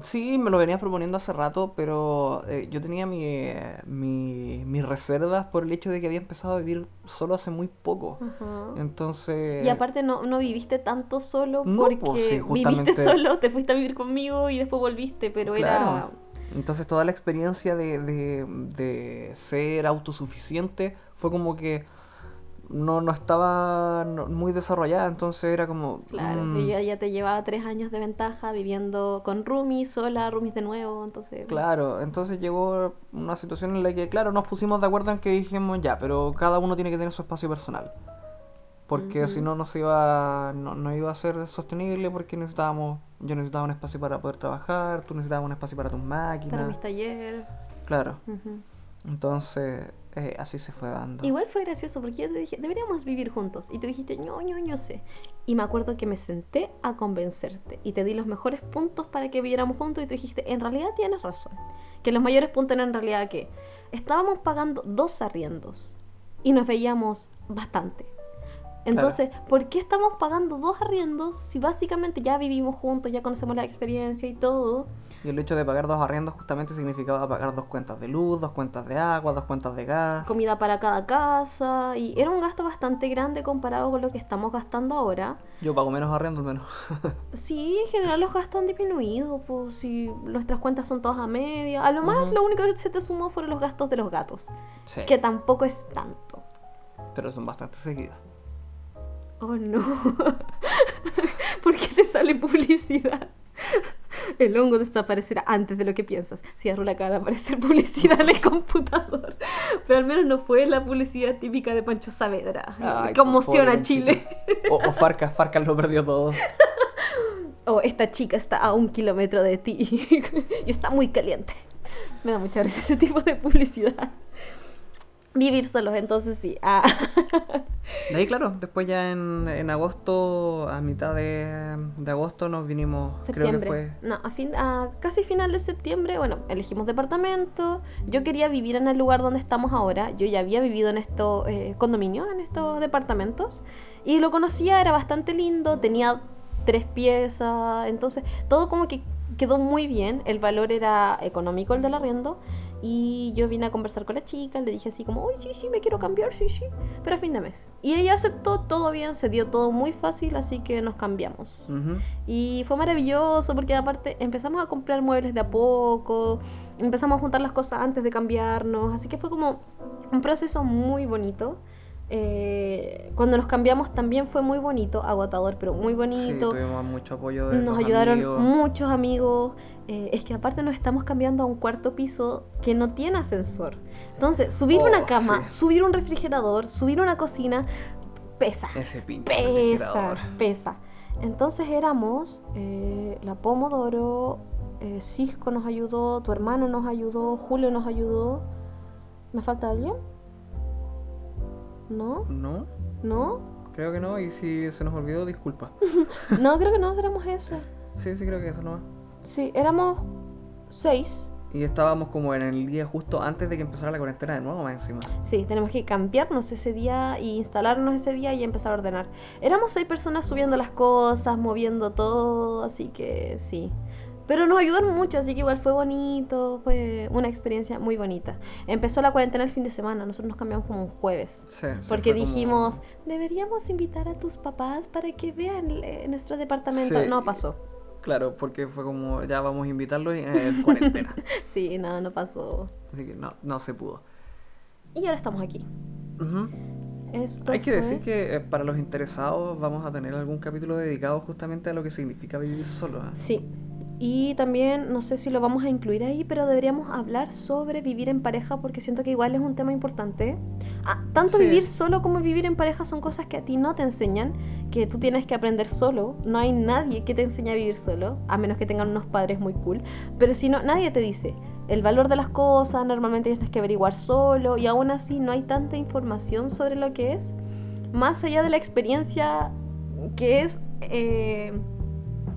Sí, me lo venías proponiendo hace rato, pero eh, yo tenía mi, eh, mi- mis reservas por el hecho de que había empezado a vivir solo hace muy poco. Ajá. Entonces... Y aparte no, no viviste tanto solo No, porque pues, sí, viviste solo, te fuiste a vivir conmigo y después volviste, pero era... Claro. Entonces toda la experiencia de, de, de ser autosuficiente fue como que no, no estaba muy desarrollada, entonces era como... Claro, mm, y ya, ya te llevaba tres años de ventaja viviendo con roomies, sola, roomies de nuevo, entonces... Claro, entonces llegó una situación en la que, claro, nos pusimos de acuerdo en que dijimos ya, pero cada uno tiene que tener su espacio personal. Porque si no, no se iba, no, no iba a ser sostenible porque necesitábamos, yo necesitaba un espacio para poder trabajar, tú necesitabas un espacio para tus máquinas. Para mis talleres. Claro, entonces eh, así se fue dando. Igual fue gracioso porque yo te dije, deberíamos vivir juntos. Y tú dijiste, no, no, no sé. Y me acuerdo que me senté a convencerte y te di los mejores puntos para que viviéramos juntos y tú dijiste, en realidad tienes razón. Que los mayores puntos eran en realidad que estábamos pagando dos arriendos y nos veíamos bastante. Entonces, ¿por qué estamos pagando dos arriendos si básicamente ya vivimos juntos, ya conocemos la experiencia y todo? Y el hecho de pagar dos arriendos justamente significaba pagar dos cuentas de luz, dos cuentas de agua, dos cuentas de gas. Comida para cada casa y era un gasto bastante grande comparado con lo que estamos gastando ahora. Yo pago menos arriendo al menos. (laughs) Sí, en general los gastos han disminuido, pues si nuestras cuentas son todas a media. A lo más Ujú. lo único que se te sumó fueron los gastos de los gatos, sí. que tampoco es tanto. Pero son bastante seguidas. Oh no. (laughs) ¿Por qué te sale publicidad? El hongo desaparecerá antes de lo que piensas. Cierro la cara, aparecer publicidad en el (laughs) computador. Pero al menos no fue la publicidad típica de Pancho Saavedra. Ay, Conmoción pobre a Chile. O, o Farcas, Farcas lo perdió todo. (laughs) Oh, esta chica está a un kilómetro de ti y está muy caliente. Me da mucha risa ese tipo de publicidad. Vivir solos, entonces sí. Ah. De ahí, claro, después ya en, en agosto, a mitad de, de agosto nos vinimos, creo septiembre. que fue... No, a fin, a casi final de septiembre, bueno, elegimos departamento. Yo quería vivir en el lugar donde estamos ahora. Yo ya había vivido en estos eh, condominios, en estos departamentos. Y lo conocía, era bastante lindo, tenía tres piezas. Entonces, todo como que quedó muy bien. El valor era económico, el del arriendo. Y yo vine a conversar con la chica, le dije así como, uy, sí, sí, me quiero cambiar, sí, sí, pero a fin de mes. Y ella aceptó todo bien, se dio todo muy fácil, así que nos cambiamos. Y fue maravilloso porque aparte empezamos a comprar muebles de a poco, empezamos a juntar las cosas antes de cambiarnos, así que fue como un proceso muy bonito. Eh, cuando nos cambiamos también fue muy bonito, agotador, pero muy Sí, bonito. tuvimos mucho apoyo de Nos ayudaron amigos. muchos amigos. Eh, es que aparte nos estamos cambiando a un cuarto piso que no tiene ascensor. Entonces, subir Oh, una cama, sí. subir un refrigerador, subir una cocina, pesa. Ese pinche Pesa, pesa. Entonces éramos eh, la Pomodoro, eh, Cisco nos ayudó, tu hermano nos ayudó, Julio nos ayudó. ¿Me falta alguien? ¿No? No, ¿No? creo que no, y si se nos olvidó, disculpa. (laughs) No, creo que no, éramos eso. Sí, sí, creo que eso nomás. Sí, éramos seis. Y estábamos como en el día justo antes de que empezara la cuarentena de nuevo, más encima. Sí, tenemos que cambiarnos ese día y instalarnos ese día y empezar a ordenar. Éramos seis personas subiendo las cosas, moviendo todo, así que sí. Pero nos ayudaron mucho, así que igual fue bonito, fue una experiencia muy bonita. Empezó la cuarentena el fin de semana, nosotros nos cambiamos como un jueves. Sí, sí, Porque fue como- dijimos, deberíamos invitar a tus papás para que vean eh, nuestro departamento. Sí. No pasó. Claro, porque fue como, ya vamos a invitarlos en cuarentena. (laughs) Sí, nada, no pasó. Así que no, no se pudo. Y ahora estamos aquí. Esto Hay que fue- decir que eh, para los interesados vamos a tener algún capítulo dedicado justamente a lo que significa vivir solo. ¿ah? Sí. Y también, no sé si lo vamos a incluir ahí, pero deberíamos hablar sobre vivir en pareja porque siento que igual es un tema importante. Ah, tanto Sí. vivir solo como vivir en pareja son cosas que a ti no te enseñan, que tú tienes que aprender solo. No hay nadie que te enseñe a vivir solo, a menos que tengan unos padres muy cool. Pero si no, nadie te dice el valor de las cosas, normalmente tienes que averiguar solo y aún así no hay tanta información sobre lo que es, más allá de la experiencia que es... eh,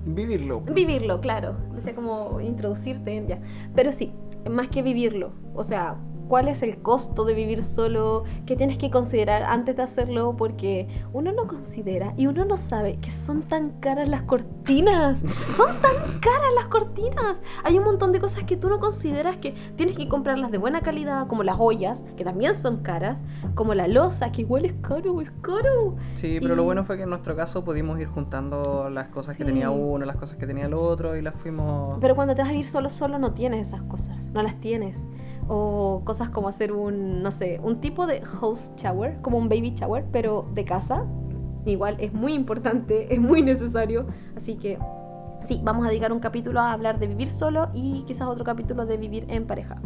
Vivirlo. Vivirlo, claro. O sea, como introducirte en ya. Pero sí, más que vivirlo. O sea, ¿cuál es el costo de vivir solo? ¿Qué tienes que considerar antes de hacerlo? Porque uno no considera y uno no sabe que son tan caras las cortinas. Son tan caras las cortinas. Hay un montón de cosas que tú no consideras que tienes que comprarlas de buena calidad, como las ollas, que también son caras, como la losa, que igual es caro, es caro. Sí, pero lo bueno fue que en nuestro caso pudimos ir juntando las cosas que tenía uno, las cosas que tenía el otro y las fuimos... Pero cuando te vas a vivir solo, solo no tienes esas cosas, no las tienes. O cosas como hacer un, no sé, un tipo de host shower, como un baby shower, pero de casa. Igual es muy importante, (laughs) es muy necesario. Así que sí, vamos a dedicar un capítulo a hablar de vivir solo y quizás otro capítulo de vivir en pareja.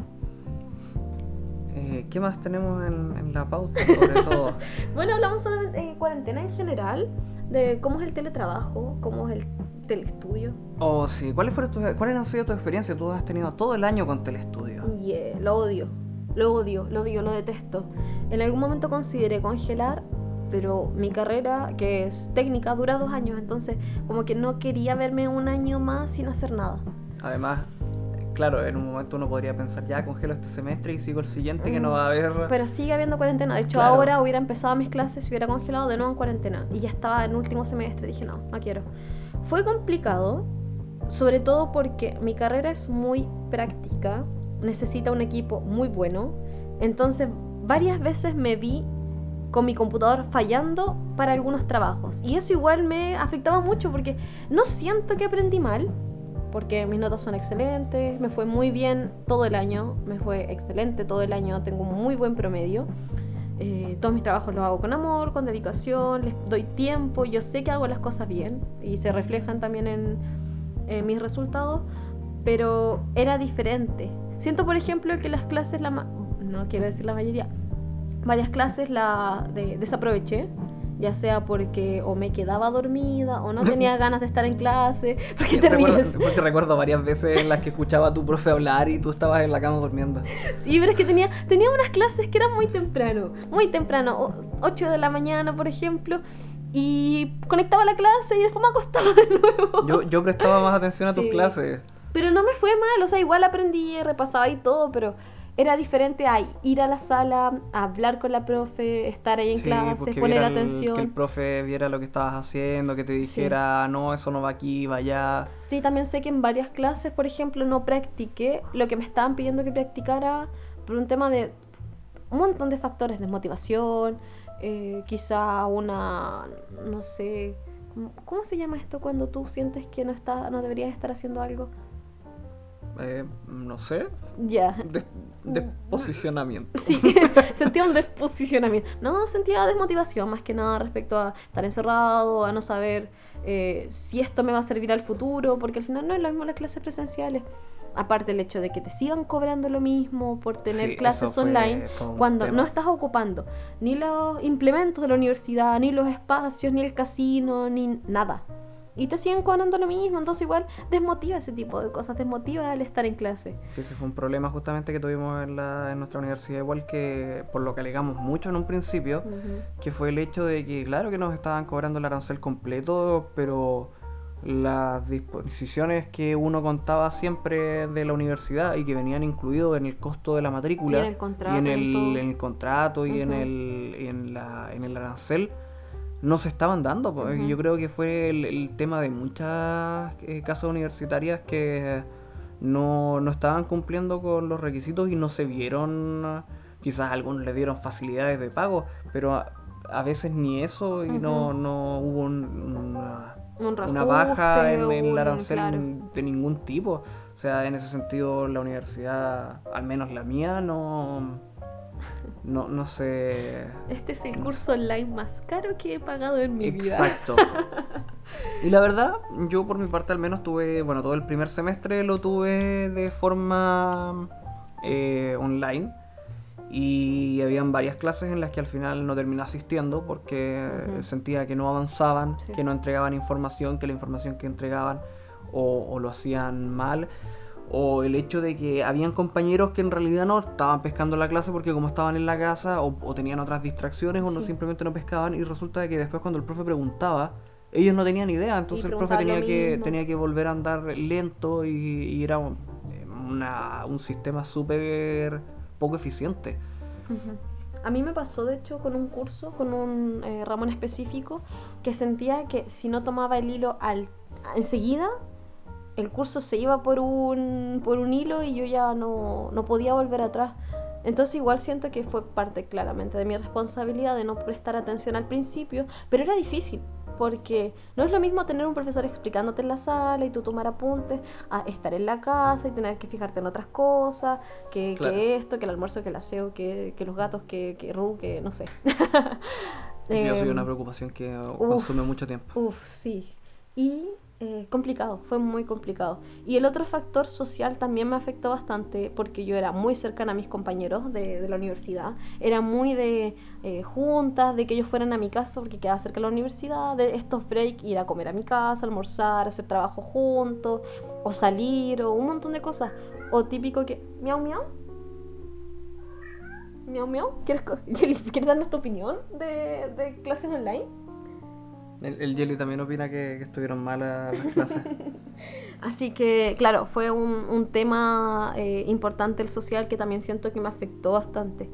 Eh, ¿Qué más tenemos en, en la pauta sobre todo? (laughs) Bueno, hablamos solamente de cuarentena en general, de cómo es el teletrabajo, cómo es el telestudio. Oh, sí. ¿Cuáles, fueron tus, ¿Cuáles han sido tus experiencias? Tú has tenido todo el año con Telestudio. Y eh, lo odio, lo odio, lo odio, lo detesto. En algún momento consideré congelar, pero mi carrera, que es técnica, dura dos años, entonces como que no quería verme un año más sin hacer nada. Además, claro, en un momento uno podría pensar, ya congelo este semestre y sigo el siguiente que no va a haber... Pero sigue habiendo cuarentena. De hecho, Claro. ahora hubiera empezado mis clases y hubiera congelado de nuevo en cuarentena. Y ya estaba en último semestre. Dije, no, no quiero. Fue complicado, sobre todo porque mi carrera es muy práctica, necesita un equipo muy bueno. Entonces, varias veces me vi con mi computador fallando para algunos trabajos. Y eso igual me afectaba mucho porque no siento que aprendí mal, porque mis notas son excelentes, me fue muy bien todo el año, me fue excelente todo el año, tengo un muy buen promedio. Eh, todos mis trabajos los hago con amor, con dedicación, les doy tiempo, yo sé que hago las cosas bien y se reflejan también en, en mis resultados, pero era diferente. Siento, por ejemplo, que las clases, la no quiero decir la mayoría, varias clases la de- desaproveché, ya sea porque o me quedaba dormida o no tenía (laughs) ganas de estar en clase. ¿Por qué te Recuerdo- ríes? porque recuerdo varias veces en las que escuchaba a tu profe hablar y tú estabas en la cama durmiendo. Sí, pero es que tenía, tenía unas clases que eran muy temprano, muy temprano, 8 de la mañana, por ejemplo, y conectaba la clase y después me acostaba de nuevo. Yo, yo prestaba más atención a tus Sí. clases. Pero no me fue mal, o sea, igual aprendí, repasaba y todo, pero era diferente a ir a la sala, a hablar con la profe, estar ahí en Sí, porque poner el- atención. que el profe viera lo que estabas haciendo, que te dijera, no, eso no va aquí, va allá. Sí, también sé que en varias clases, por ejemplo, no practiqué lo que me estaban pidiendo que practicara por un tema de un montón de factores, de motivación, eh, quizá una, no sé, ¿cómo- ¿cómo se llama esto cuando tú sientes que no, está, no deberías estar haciendo algo? Eh, no sé, Ya. des- desposicionamiento. Sí, (laughs) (laughs) sentía un desposicionamiento. No, sentía desmotivación más que nada respecto a estar encerrado, a no saber eh, si esto me va a servir al futuro, porque al final no es lo mismo las clases presenciales. Aparte el hecho de que te sigan cobrando lo mismo por tener Sí, clases fue- online, cuando tema. no estás ocupando ni los implementos de la universidad, ni los espacios, ni el casino, ni nada. Y te siguen cobrando lo mismo, entonces igual desmotiva ese tipo de cosas, desmotiva el estar en clase. Sí, ese fue un problema justamente que tuvimos en, la, en nuestra universidad, igual que por lo que alegamos mucho en un principio, Ujú. que fue el hecho de que, claro que nos estaban cobrando el arancel completo, pero las disposiciones que uno contaba siempre de la universidad y que venían incluidos en el costo de la matrícula Y en el contrato, y en en el, en el contrato y en, Ujú. el, y en, la, en el arancel no se estaban dando. pues, y Ujú. Yo creo que fue el, el tema de muchas eh, casas universitarias que no, no estaban cumpliendo con los requisitos y no se vieron, quizás algunos les dieron facilidades de pago, pero a, a veces ni eso y no, no hubo un- una, Un una baja en, en el arancel claro. de ningún tipo. O sea, en ese sentido la universidad, al menos la mía, no, no, no sé... Este es el curso online más caro que he pagado en mi vida. Exacto. (laughs) Y la verdad, yo por mi parte al menos tuve, bueno, todo el primer semestre lo tuve de forma eh, online. Y habían varias clases en las que al final no terminé asistiendo porque sentía que no avanzaban, Sí. que no entregaban información, que la información que entregaban o, o lo hacían mal. O el hecho de que habían compañeros que en realidad no estaban pescando la clase porque como estaban en la casa o, o tenían otras distracciones o no Sí. simplemente no pescaban y resulta que después cuando el profe preguntaba ellos no tenían idea, entonces el profe tenía que, tenía que volver a andar lento y, y era un, una- un sistema súper poco eficiente. A mí me pasó, de hecho, con un curso, con un eh, ramo en específico, que sentía que si no tomaba el hilo al, enseguida, el curso se iba por un, por un hilo y yo ya no, no podía volver atrás. Entonces igual siento que fue parte claramente de mi responsabilidad de no prestar atención al principio, pero era difícil, porque no es lo mismo tener un profesor explicándote en la sala y tú tomar apuntes, a estar en la casa y tener que fijarte en otras cosas, que, Claro. que esto, que el almuerzo, que el aseo, que, que los gatos, que, que Ru, que no sé. Yo soy (laughs) Em, una preocupación que consume mucho tiempo. Uf, sí. Y eh, complicado, fue muy complicado. Y el otro factor social también me afectó bastante porque yo era muy cercana a mis compañeros de, de la universidad. Era muy de eh, juntas, de que ellos fueran a mi casa porque quedaba cerca de la universidad, de estos breaks, ir a comer a mi casa, almorzar, hacer trabajo juntos, o salir, o un montón de cosas. O típico que, miau, miau. Miau, miau. ¿Quieres, (laughs) ¿Quieres darnos tu opinión de, de clases online? El, el también opina que, que estuvieron malas las (laughs) clases. Así que, claro, fue un, un tema eh, importante el social que también siento que me afectó bastante.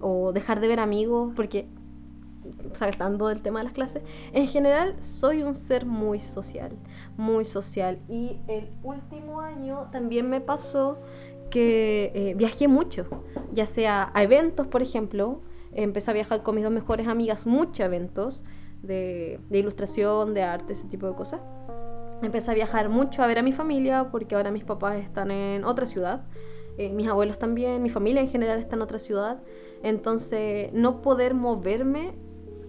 O dejar de ver amigos, porque, saltando del tema de las clases, en general soy un ser muy social, muy social. Y el último año también me pasó que eh, viajé mucho, ya sea a eventos, por ejemplo. Empecé a viajar con mis dos mejores amigas, muchos eventos de, ilustración, de arte, ese tipo de cosas. Empecé a viajar mucho a ver a mi familia porque ahora mis papás están en otra ciudad, eh, mis abuelos también, mi familia en general está en otra ciudad. Entonces, no poder moverme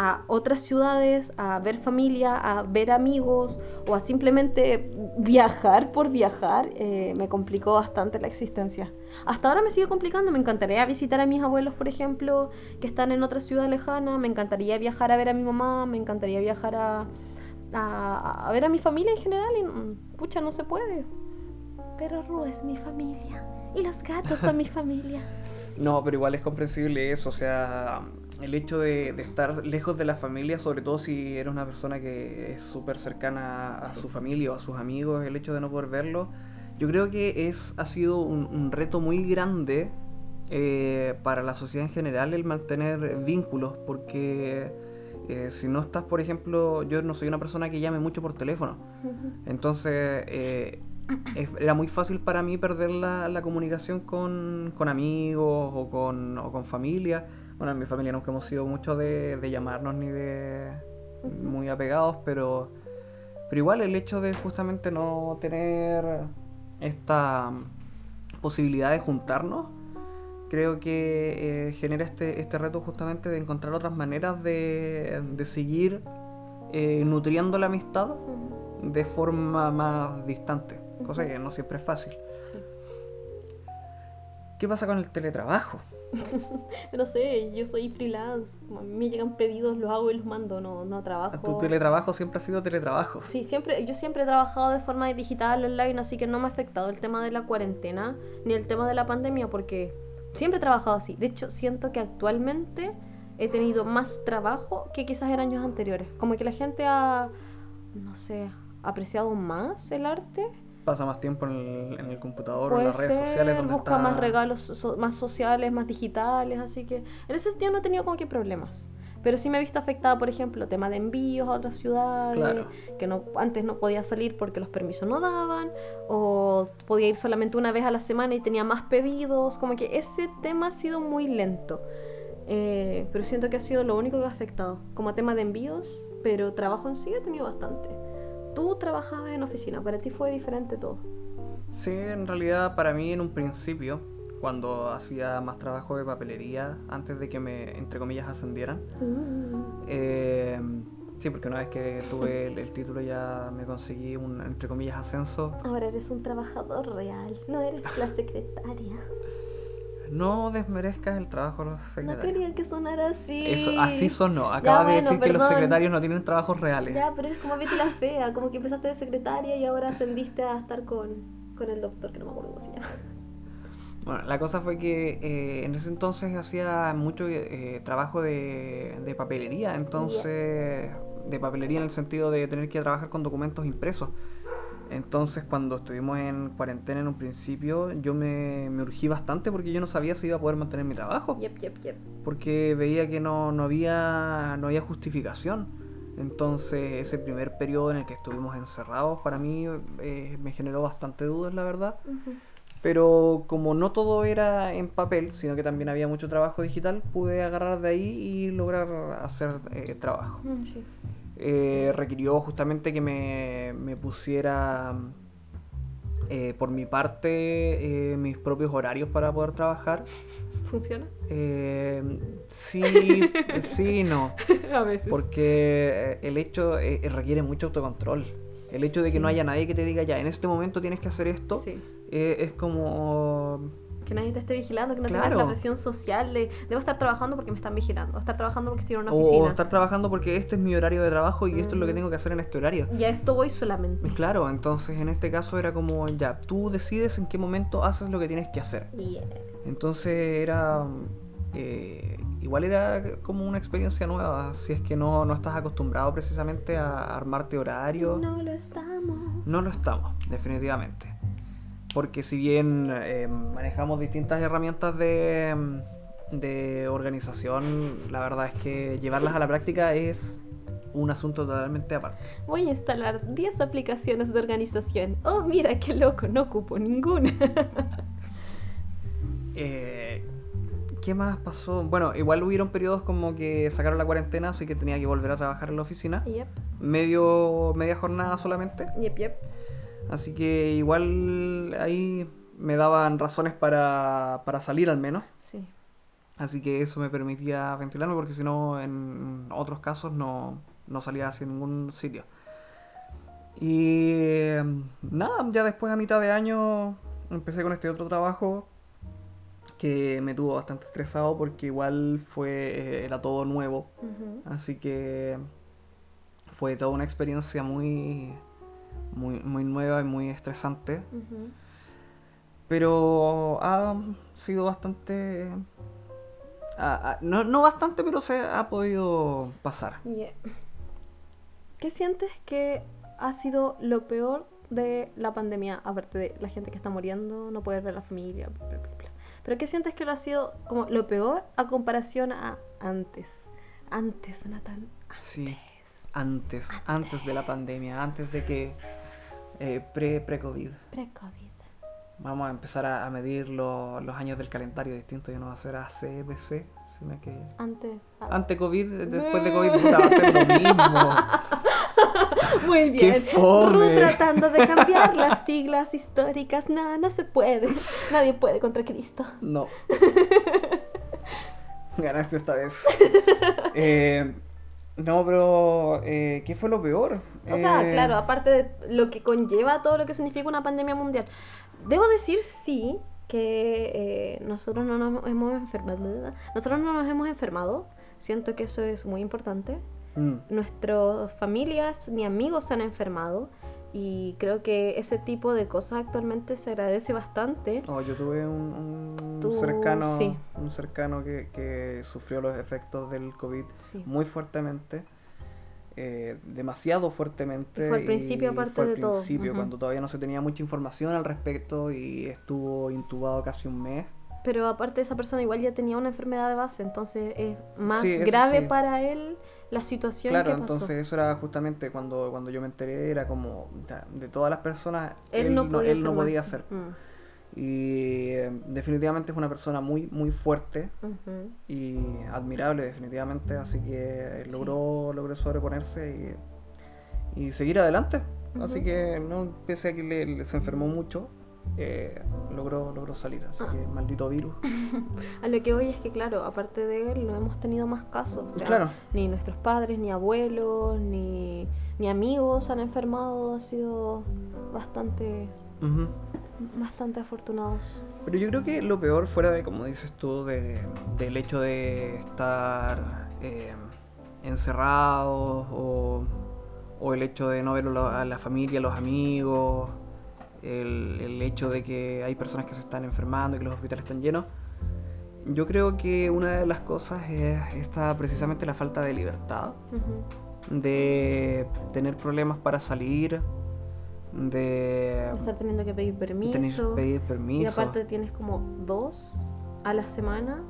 a otras ciudades, a ver familia, a ver amigos o a simplemente viajar por viajar, eh, me complicó bastante la existencia. Hasta ahora me sigue complicando, me encantaría visitar a mis abuelos, por ejemplo, que están en otra ciudad lejana, me encantaría viajar a ver a mi mamá, me encantaría viajar a, a, a ver a mi familia en general y mm, pucha, no se puede. Pero Ru es mi familia y los gatos son mi familia. (laughs) No, pero igual es comprensible eso, o sea, el hecho de, de estar lejos de la familia, sobre todo si eres una persona que es súper cercana a su familia o a sus amigos, el hecho de no poder verlo, yo creo que es, ha sido un, un reto muy grande eh, para la sociedad en general el mantener vínculos, porque eh, si no estás, por ejemplo, yo no soy una persona que llame mucho por teléfono, entonces eh, es- era muy fácil para mí perder la, la comunicación con, con amigos o con, o con familia. Bueno, en mi familia nunca hemos sido mucho de, de llamarnos ni de muy apegados, pero, pero igual el hecho de justamente no tener esta posibilidad de juntarnos, creo que eh, genera este, este reto justamente de encontrar otras maneras de, de seguir eh, nutriendo la amistad de forma más distante, cosa que no siempre es fácil. Sí. ¿Qué pasa con el teletrabajo? (laughs) No sé, yo soy freelance. A mí me llegan pedidos, los hago y los mando, no, no trabajo. Tu teletrabajo siempre ha sido teletrabajo. Sí, siempre, yo siempre he trabajado de forma digital, online, así que no me ha afectado el tema de la cuarentena ni el tema de la pandemia, porque siempre he trabajado así. De hecho, siento que actualmente he tenido más trabajo que quizás en años anteriores. Como que la gente ha, no sé, apreciado más el arte. Pasa más tiempo en el, en el computador o en las redes ser, sociales donde busca está... más regalos so- más sociales, más digitales, así que en ese sentido no he tenido como que problemas. Pero sí me he visto afectada, por ejemplo, tema de envíos a otras ciudades, Claro. que no antes no podía salir porque los permisos no daban, o podía ir solamente una vez a la semana y tenía más pedidos, como que ese tema ha sido muy lento. Eh, pero siento que ha sido lo único que ha afectado, como tema de envíos, pero trabajo en sí he tenido bastante. Tú trabajabas en oficina, para ti fue diferente todo. Sí, en realidad para mí en un principio, cuando hacía más trabajo de papelería, antes de que me, entre comillas, ascendieran, eh, sí, porque una vez que tuve (laughs) el, el título ya me conseguí un, entre comillas, ascenso. Ahora eres un trabajador real, no eres la secretaria. (laughs) No desmerezcas el trabajo de los No secretarios. quería que sonara así. Eso, así sonó. Acabas de bueno, decir que los secretarios no tienen trabajos reales. Ya, pero eres como Betty la Fea, como que empezaste de secretaria y ahora ascendiste a estar con, con el doctor, que no me acuerdo cómo se llama. Bueno, la cosa fue que eh, en ese entonces hacía mucho eh, trabajo de, de papelería, entonces de papelería en el sentido de tener que trabajar con documentos impresos. Entonces cuando estuvimos en cuarentena en un principio yo me, me urgí bastante porque yo no sabía si iba a poder mantener mi trabajo, Yep, yep, yep. porque veía que no, no, había, no había justificación. Entonces ese primer periodo en el que estuvimos encerrados para mí eh, me generó bastante dudas, la verdad. Ujú. Pero como no todo era en papel, sino que también había mucho trabajo digital, pude agarrar de ahí y lograr hacer eh, trabajo. Mm, sí. Eh, requirió justamente que me, me pusiera eh, por mi parte eh, mis propios horarios para poder trabajar. ¿Funciona? Eh, sí, (laughs) sí, y no. a veces. Porque eh, el hecho requiere mucho autocontrol. El hecho de que no haya nadie que te diga ya, en este momento tienes que hacer esto, Sí. es como Que nadie te esté vigilando, que no tengas Claro. la presión social de debo estar trabajando porque me están vigilando, o estar trabajando porque estoy en una O, o oficina. estar trabajando porque este es mi horario de trabajo y esto es lo que Mm. tengo que hacer en este horario. Y a esto voy solamente. Claro, entonces en este caso era como, ya, tú decides en qué momento haces lo que tienes que hacer. Yeah. Entonces era eh, igual era como una experiencia nueva, si es que no, no estás acostumbrado precisamente a armarte horarios. No lo estamos. No lo estamos, definitivamente. Porque si bien eh, manejamos distintas herramientas de, de organización, la verdad es que llevarlas a la práctica es un asunto totalmente aparte. Voy a instalar 10 aplicaciones de organización. Oh, mira qué loco, no ocupo ninguna. (laughs) Eh, ¿Qué más pasó? Bueno, igual hubieron periodos como que sacaron la cuarentena, así que tenía que volver a trabajar en la oficina. yep, Medio, media jornada solamente. yep, yep. Así que igual ahí me daban razones para, para salir al menos. Sí. Así que eso me permitía ventilarme porque si no, en otros casos no, no salía hacia ningún sitio. Y eh, nada, ya después a mitad de año empecé con este otro trabajo que me tuvo bastante estresado porque igual fue eh, era todo nuevo. Así que fue toda una experiencia muy, muy, muy nueva y muy estresante. Pero ha sido bastante... ah, ah, no, no bastante, pero se ha podido pasar. Yeah. ¿Qué sientes que ha sido lo peor de la pandemia? Aparte de la gente que está muriendo, no poder ver a la familia, bla, bla, bla, bla. Pero ¿qué sientes que lo ha sido como lo peor a comparación a antes? Antes, Nathan. Sí, antes, antes de la pandemia, antes de que... eh, pre- pre-COVID. Pre-COVID. Vamos a empezar a, a medir lo- los años del calendario distinto. Ya no va a ser AC, DC, sino que... Antes. ah. Ante COVID, después de COVID, puta, va a ser lo mismo. (laughs) Muy ¡Qué bien. Ru tratando de cambiar las siglas históricas. No, no se puede. Nadie puede contra Cristo. No. (laughs) Ganaste esta vez. (laughs) Eh, no, pero eh, ¿qué fue lo peor? O sea, Eh, claro, aparte de lo que conlleva todo lo que significa una pandemia mundial. Debo decir, sí, que eh, nosotros no nos hemos enfermado. Nosotros no nos hemos enfermado. Siento que eso es muy importante. mm, Nuestras familias ni amigos se han enfermado. Y creo que ese tipo de cosas actualmente se agradece bastante. oh, yo tuve un, un Tú, cercano, sí. un cercano que, que sufrió los efectos del COVID Sí. muy fuertemente. eh, demasiado fuertemente. Y fue al principio, aparte fue al de todo. principio, Ujú. cuando todavía no se tenía mucha información al respecto y estuvo intubado casi un mes. Pero aparte esa persona igual ya tenía una enfermedad de base, entonces es más Sí, grave sí. para él la situación Claro, que pasó. entonces eso era justamente cuando, cuando yo me enteré, era como, de todas las personas, él, no podía, él no podía ser. Mm, Y eh, definitivamente es una persona muy, muy fuerte y admirable definitivamente, así que Sí. logró, logró sobreponerse y, y seguir adelante. Así que no pese a que le- le- se enfermó mucho, eh, logró, logró salir. Así Ah. que maldito virus. (laughs) A lo que voy es que, claro, aparte de él, no hemos tenido más casos. o sea, Claro. Ni nuestros padres, ni abuelos, ni, ni amigos han enfermado. Ha sido bastante, bastante afortunados. Pero yo creo que lo peor fuera de, como dices tú, de, del hecho de estar eh, encerrados o, o el hecho de no ver a la familia, a los amigos, el, el hecho de que hay personas que se están enfermando y que los hospitales están llenos. Yo creo que una de las cosas es esta precisamente la falta de libertad, Ujú. de tener problemas para salir, de Estar teniendo que pedir permiso. que pedir Y permiso. aparte tienes como dos a la semana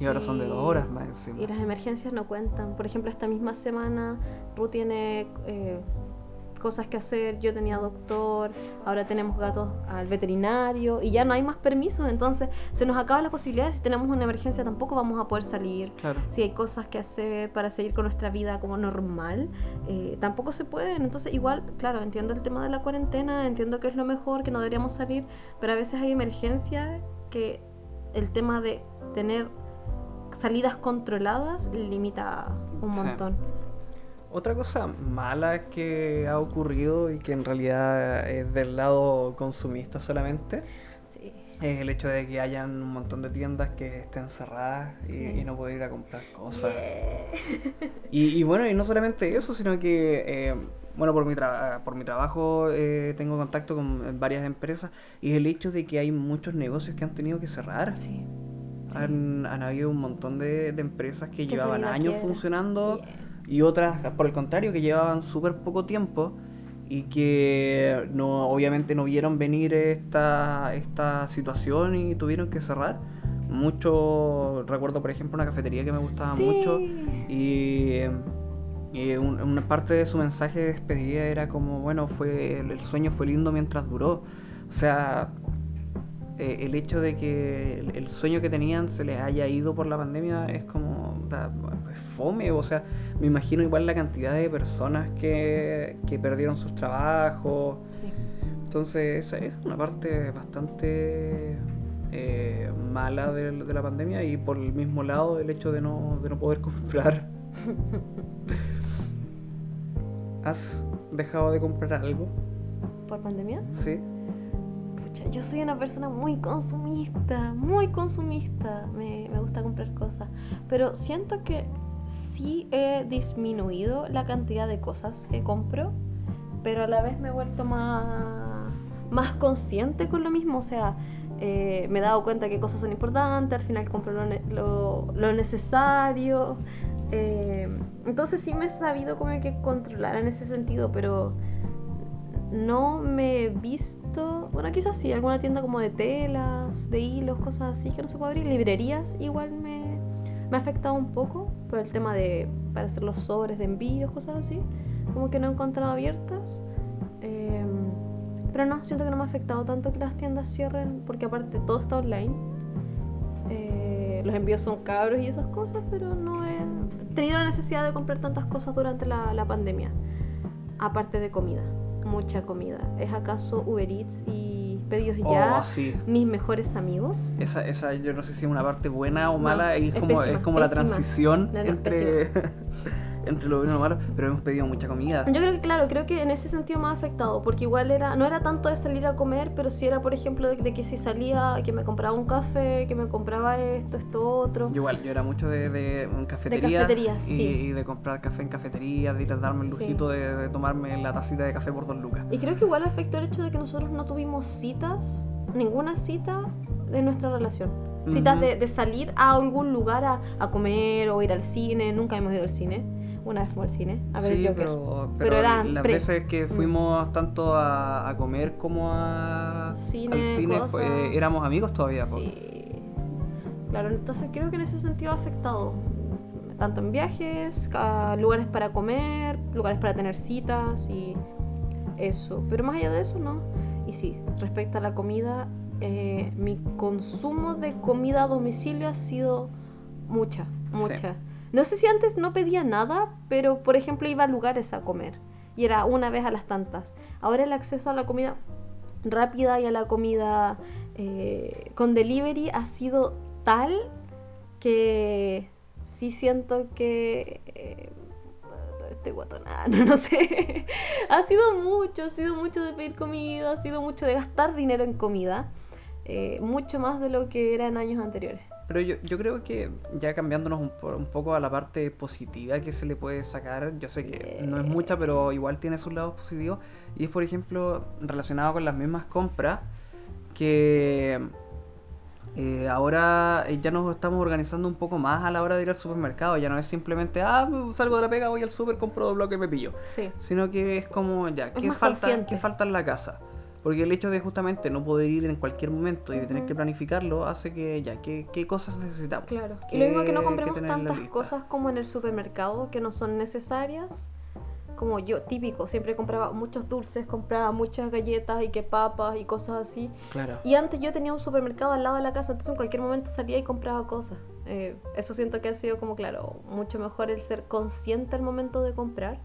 Y ahora son de dos Y- horas más encima. Y las emergencias no cuentan. Por ejemplo, esta misma semana Ru tiene eh, cosas que hacer, yo tenía doctor, ahora tenemos gatos al veterinario y ya no hay más permisos, entonces se nos acaba la posibilidad, si tenemos una emergencia tampoco vamos a poder salir. Claro. Si hay cosas que hacer para seguir con nuestra vida como normal, eh, tampoco se pueden. Entonces, igual, claro, entiendo el tema de la cuarentena, entiendo que es lo mejor, que no deberíamos salir, pero a veces hay emergencias que el tema de tener salidas controladas limita un Sí. Otra cosa mala que ha ocurrido y que en realidad es del lado consumista solamente Sí. es el hecho de que hayan un montón de tiendas que estén cerradas y, Sí. y no poder ir a comprar cosas. Yeah. Y, y bueno, y no solamente eso, sino que, eh, bueno, por mi, tra- por mi trabajo eh, tengo contacto con varias empresas y el hecho de que hay muchos negocios que han tenido que cerrar. Sí. Han, han habido un montón de, de empresas que, llevaban años quiebra. funcionando. Y otras, por el contrario, que llevaban súper poco tiempo y que no obviamente no vieron venir esta, esta situación y tuvieron que cerrar. Mucho, recuerdo por ejemplo una cafetería que me gustaba Sí. mucho y, y un- una parte de su mensaje de despedida era como, bueno, fue el, el sueño fue lindo mientras duró. O sea, eh, el hecho de que el, el sueño que tenían se les haya ido por la pandemia es como da- es fome. O sea, me imagino igual la cantidad de personas que, que perdieron sus trabajos. Sí. Entonces, esa es una parte bastante eh, mala de, de la pandemia y por el mismo lado el hecho de no, de no poder (laughs) comprar. (laughs) ¿Has dejado de comprar algo? ¿Por pandemia? Sí. Yo soy una persona muy consumista, muy consumista. Me, me gusta comprar cosas. Pero siento que sí he disminuido la cantidad de cosas que compro, pero a la vez me he vuelto más, más consciente con lo mismo. O sea, eh, me he dado cuenta que cosas son importantes, al final compro lo, lo- lo necesario. Eh, entonces sí me he sabido como que controlar en ese sentido, pero no me he visto, bueno, quizás sí, alguna tienda como de telas, de hilos, cosas así que no se puede abrir. Librerías igual me, me ha afectado un poco por el tema de, para hacer los sobres de envíos, cosas así. Como que no he encontrado abiertas. Eh, pero no, siento que no me ha afectado tanto que las tiendas cierren, porque aparte todo está online. Eh, los envíos son cabros y esas cosas, pero no he tenido la necesidad de comprar tantas cosas durante la pandemia. Aparte de comida, mucha comida. ¿Es acaso Uber Eats y pedidos ya Oh, sí. mis mejores amigos? Esa, esa yo no sé si es una parte buena o No, mala, es, es como, pésima, es como la transición No, no, entre, (laughs) entre lo bueno y lo malo, pero hemos pedido mucha comida. Yo creo que, claro, creo que en ese sentido me ha afectado, porque igual era, no era tanto de salir a comer, pero sí era, por ejemplo, de, de que si salía, que me compraba un café, que me compraba esto, esto, otro. Yo igual, yo era mucho de, de en cafetería cafeterías, y, sí. y de comprar café en cafetería, de ir a darme el Sí. lujito de, de tomarme la tacita de café por dos lucas. Y creo que igual afectó el hecho de que nosotros no tuvimos citas, ninguna cita de nuestra relación. Citas de, de salir a algún lugar a, a comer o ir al cine, nunca hemos ido al cine. Una vez fuimos al cine a ver sí, el Joker. pero, Pero pero era las veces que Mm. fuimos tanto a, a comer como a, Cine, al cine éramos amigos todavía. Sí. Claro, entonces creo que en ese sentido ha afectado. Tanto en viajes, a lugares para comer, lugares para tener citas y eso. Pero más allá de eso, no. Y sí, respecto a la comida, eh, mi consumo de comida a domicilio ha sido mucha, Sí. No sé si antes no pedía nada, pero por ejemplo iba a lugares a comer. Y era una vez a las tantas. Ahora el acceso a la comida rápida y a la comida eh, con delivery ha sido tal que sí siento que eh, estoy guatonada, (laughs) no, no sé. ha sido mucho, ha sido mucho de pedir comida, ha sido mucho de gastar dinero en comida, eh, mucho más de lo que era en años anteriores. Pero yo, yo creo que ya cambiándonos un, po- un poco a la parte positiva que se le puede sacar, yo sé que no es mucha, pero igual tiene sus lados positivos. Y es, por ejemplo, relacionado con las mismas compras, que eh, ahora eh, ya nos estamos organizando un poco más a la hora de ir al supermercado. Ya no es simplemente, ah, salgo de la pega, voy al super, compro dos bloques y me pillo. Sí. Sino que es como, ya, ¿qué falta. ¿qué falta en la casa? Porque el hecho de justamente no poder ir en cualquier momento y de tener que planificarlo hace que ya, ¿qué, qué cosas necesitamos? Claro. Y ¿Qué- lo mismo que no compremos tantas cosas como en el supermercado que no son necesarias. Como yo, típico, siempre compraba muchos dulces, compraba muchas galletas y que papas y cosas así. Claro. Y antes yo tenía un supermercado al lado de la casa, entonces en cualquier momento salía y compraba cosas. Eh, eso siento que ha sido como, claro, mucho mejor el ser consciente al momento de comprar.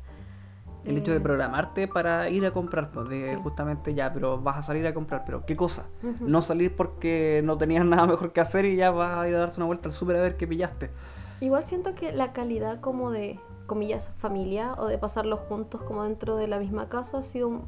El hecho de Eh, programarte para ir a comprar, pues de Sí. justamente ya, pero vas a salir a comprar, pero ¿qué cosa? No salir porque no tenías (laughs) nada mejor que hacer y ya vas a ir a darte una vuelta al súper a ver qué pillaste. Igual siento que la calidad como de, comillas, familia o de pasarlos juntos como dentro de la misma casa ha sido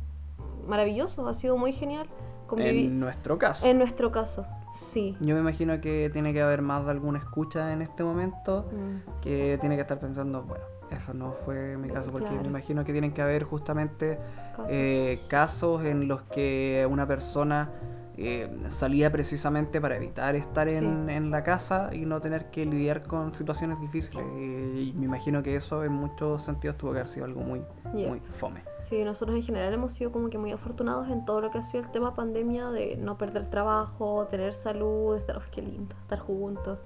maravilloso, ha sido muy genial. Convivi- En nuestro caso. En nuestro caso, sí. Yo me imagino que tiene que haber más de alguna escucha en este momento Mm, que tiene que estar pensando, bueno, eso no fue mi caso, porque Claro. me imagino que tienen que haber justamente casos. eh, casos en los que una persona eh, salía precisamente para evitar estar en, Sí. en la casa y no tener que lidiar con situaciones difíciles. Y, y me imagino que eso en muchos sentidos tuvo que haber sido algo muy, Yeah. muy fome. Sí, nosotros en general hemos sido como que muy afortunados en todo lo que ha sido el tema pandemia de no perder trabajo, tener salud, estar, uf, qué lindo, estar juntos.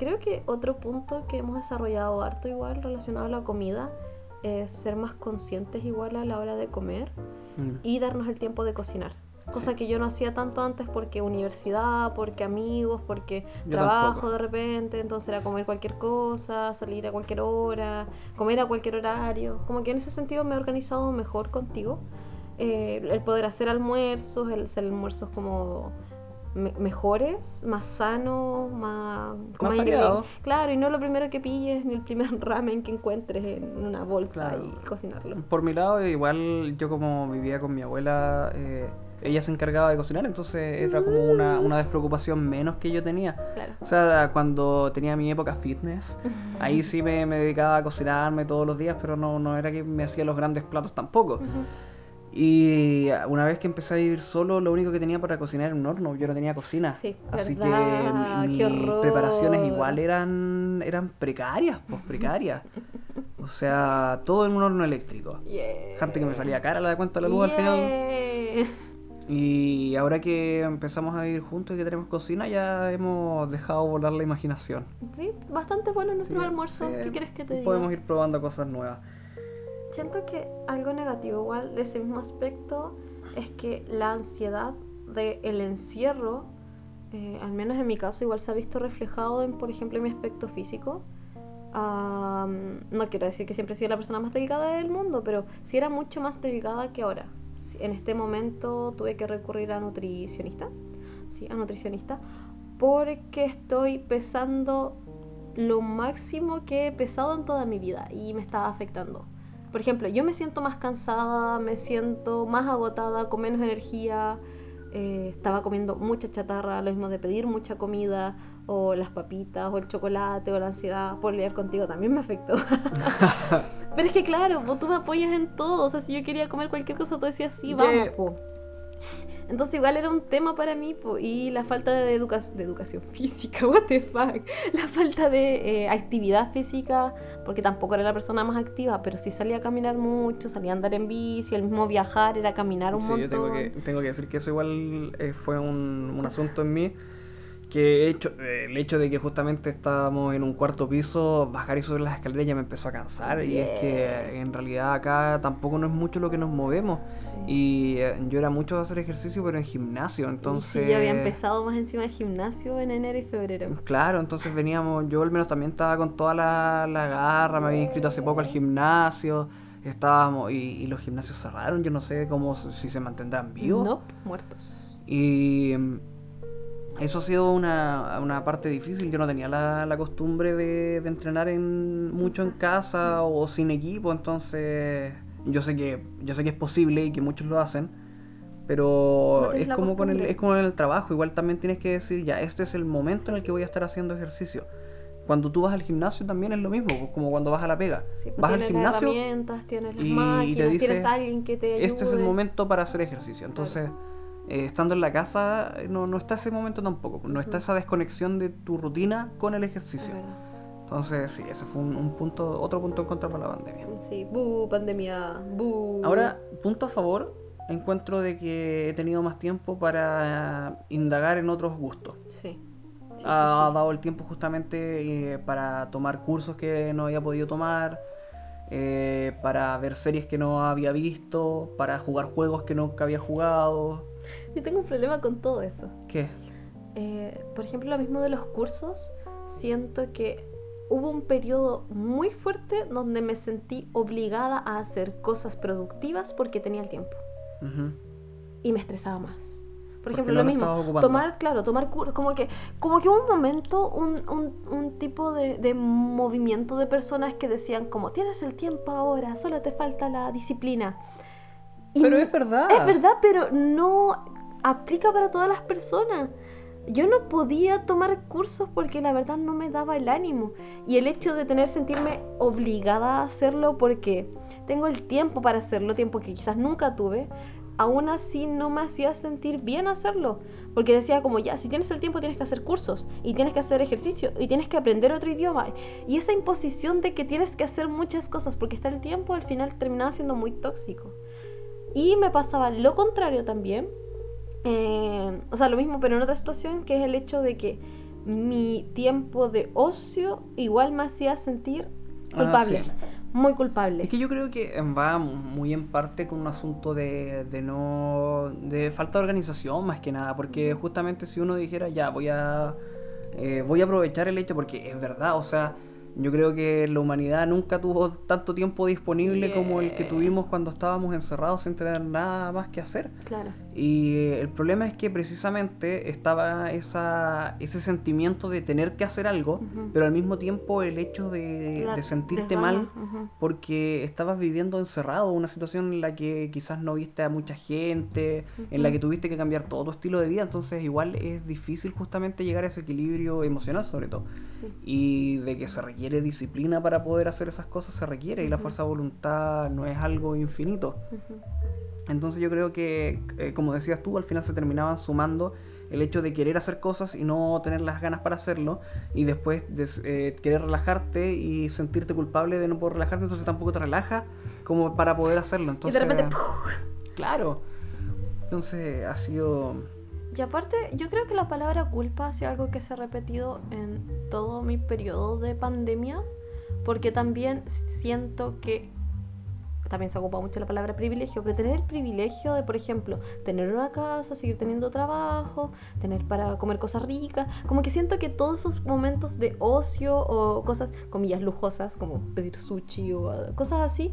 Creo que otro punto que hemos desarrollado harto igual relacionado a la comida es ser más conscientes igual a la hora de comer Mm. y darnos el tiempo de cocinar. Cosa Sí. que yo no hacía tanto antes porque universidad, porque amigos, porque Yo trabajo tampoco. de repente, entonces era comer cualquier cosa, salir a cualquier hora, comer a cualquier horario. Como que en ese sentido me he organizado mejor contigo. Eh, el poder hacer almuerzos, el hacer almuerzos como me- mejores, más sanos, más, con Más ingredientes. variados. Claro, y no lo primero que pilles ni el primer (laughs) ramen que encuentres en una bolsa Claro. y cocinarlo. Por mi lado, igual yo como vivía con mi abuela, eh, ella se encargaba de cocinar, entonces era como una, una despreocupación menos que yo tenía. Claro. O sea, cuando tenía mi época fitness, (laughs) ahí sí me, me dedicaba a cocinarme todos los días, pero no, no era que me hacía los grandes platos tampoco. Y una vez que empecé a vivir solo, lo único que tenía para cocinar era un horno, yo no tenía cocina. Sí, Así verdad, que mis preparaciones igual eran, eran precarias, pues precarias. O sea, todo en un horno eléctrico. Yeah. Gente que me salía cara la cuenta de la luz al final. Y ahora que empezamos a vivir juntos y que tenemos cocina, ya hemos dejado volar la imaginación. Sí, bastante bueno nuestro Sí, almuerzo. sí, ¿Qué quieres que te diga? Podemos ir probando cosas nuevas. Siento que algo negativo igual de ese mismo aspecto es que la ansiedad del encierro, eh, al menos en mi caso, igual se ha visto reflejado en, por ejemplo, en mi aspecto físico. Am, no quiero decir que siempre he sido la persona más delgada del mundo, pero sí era mucho más delgada que ahora. En este momento tuve que recurrir a nutricionista, sí, a nutricionista, porque estoy pesando lo máximo que he pesado en toda mi vida y me estaba afectando. Por ejemplo, yo me siento más cansada, me siento más agotada, con menos energía. eh, estaba comiendo mucha chatarra, lo mismo de pedir mucha comida, o las papitas, o el chocolate, o la ansiedad por lidiar contigo también me afectó. (laughs) (laughs) Pero es que claro, vos tú me apoyas en todo. O sea, si yo quería comer cualquier cosa, tú decías sí, vamos, Yeah. po. Entonces igual era un tema para mí, po, y la falta de, educa- de educación (laughs) física, what the fuck, la falta de eh, actividad física, porque tampoco era la persona más activa, pero sí salía a caminar mucho, salía a andar en bici, el mismo viajar era caminar un Sí, montón. yo tengo que, tengo que decir que eso igual eh, fue un, un asunto en mí. Que hecho, el hecho de que justamente estábamos en un cuarto piso, bajar y subir las escaleras ya me empezó a cansar. Y es que en realidad acá tampoco no es mucho lo que nos movemos. Sí. Y eh, yo era mucho de hacer ejercicio, pero en gimnasio. Y Entonces. sí, yo había empezado más encima del gimnasio en enero y febrero. Claro, entonces veníamos, yo al menos también estaba con toda la, la garra, me había inscrito hace poco al gimnasio, estábamos, y, y los gimnasios cerraron, yo no sé cómo, si se mantendrán vivos. No, muertos. Y eso ha sido una, una parte difícil, yo no tenía la, la costumbre de, de entrenar en, mucho en casa o sin equipo, entonces yo sé que, yo sé que es posible y que muchos lo hacen. Pero No es como con el, es como en el trabajo, igual también tienes que decir, ya, este es el momento en el que voy a estar haciendo ejercicio. Cuando tú vas al gimnasio también es lo mismo, pues, como cuando vas a la pega. Sí, pues vas al tienes las gimnasio, herramientas, tienes las y te máquinas, dice, tienes alguien que te ayude. este es el momento para hacer ejercicio. Entonces, eh, estando en la casa, eh, no, no está ese momento tampoco. No está esa desconexión de tu rutina con el ejercicio. Entonces, sí, ese fue un, un punto, otro punto en contra para la pandemia. Sí, bu, pandemia, bu. Ahora, punto a favor, encuentro de que he tenido más tiempo para indagar en otros gustos. Sí. Sí, ha sí, dado el tiempo justamente eh, para tomar cursos que no había podido tomar, eh, para ver series que no había visto, para jugar juegos que nunca había jugado. Yo tengo un problema con todo eso. ¿Qué? Eh, por ejemplo, lo mismo de los cursos, siento que hubo un periodo muy fuerte donde me sentí obligada a hacer cosas productivas porque tenía el tiempo y me estresaba más. Por ejemplo, no lo lo mismo, tomar, claro, tomar cursos, como que, como que hubo un momento, un, un, un tipo de, de movimiento de personas que decían como, tienes el tiempo ahora, solo te falta la disciplina. Y Pero es verdad. es verdad, pero no aplica para todas las personas. Yo no podía tomar cursos porque la verdad no me daba el ánimo. Y el hecho de tener sentirme obligada a hacerlo porque tengo el tiempo para hacerlo, tiempo que quizás nunca tuve, aún así no me hacía sentir bien hacerlo. Porque decía como, ya, si tienes el tiempo tienes que hacer cursos y tienes que hacer ejercicio y tienes que aprender otro idioma. Y esa imposición de que tienes que hacer muchas cosas porque está el tiempo al final terminaba siendo muy tóxico. Y me pasaba lo contrario también. eh, o sea, lo mismo, pero en otra situación, que es el hecho de que mi tiempo de ocio igual me hacía sentir Ah, culpable. sí. Muy culpable. Es que yo creo que va muy en parte con un asunto de, de no. de falta de organización más que nada. Porque justamente si uno dijera ya voy a. eh, voy a aprovechar el hecho porque es verdad, o sea. Yo creo que la humanidad nunca tuvo tanto tiempo disponible como el que Yeah. tuvimos cuando estábamos encerrados sin tener nada más que hacer. Claro. Y eh, el problema es que precisamente estaba esa, ese sentimiento de tener que hacer algo, Ujú. pero al mismo tiempo el hecho de, La de sentirte mal porque estabas viviendo encerrado, una situación en la que quizás no viste a mucha gente, en la que tuviste que cambiar todo tu estilo de vida, entonces igual es difícil justamente llegar a ese equilibrio emocional sobre todo. Sí. Y de que se requiere disciplina para poder hacer esas cosas, se requiere, y la fuerza de voluntad no es algo infinito. Entonces yo creo que, eh, como decías tú, al final se terminaban sumando el hecho de querer hacer cosas y no tener las ganas para hacerlo, y después de eh, querer relajarte y sentirte culpable de no poder relajarte, entonces tampoco te relajas como para poder hacerlo. Y Entonces, de repente, ¡puf! claro. Entonces ha sido... Y aparte, yo creo que la palabra culpa ha sido algo que se ha repetido en todo mi periodo de pandemia, porque también siento que también se ocupa mucho la palabra privilegio, pero tener el privilegio de, por ejemplo, tener una casa, seguir teniendo trabajo, tener para comer cosas ricas, como que siento que todos esos momentos de ocio o cosas, comillas, lujosas, como pedir sushi o cosas así,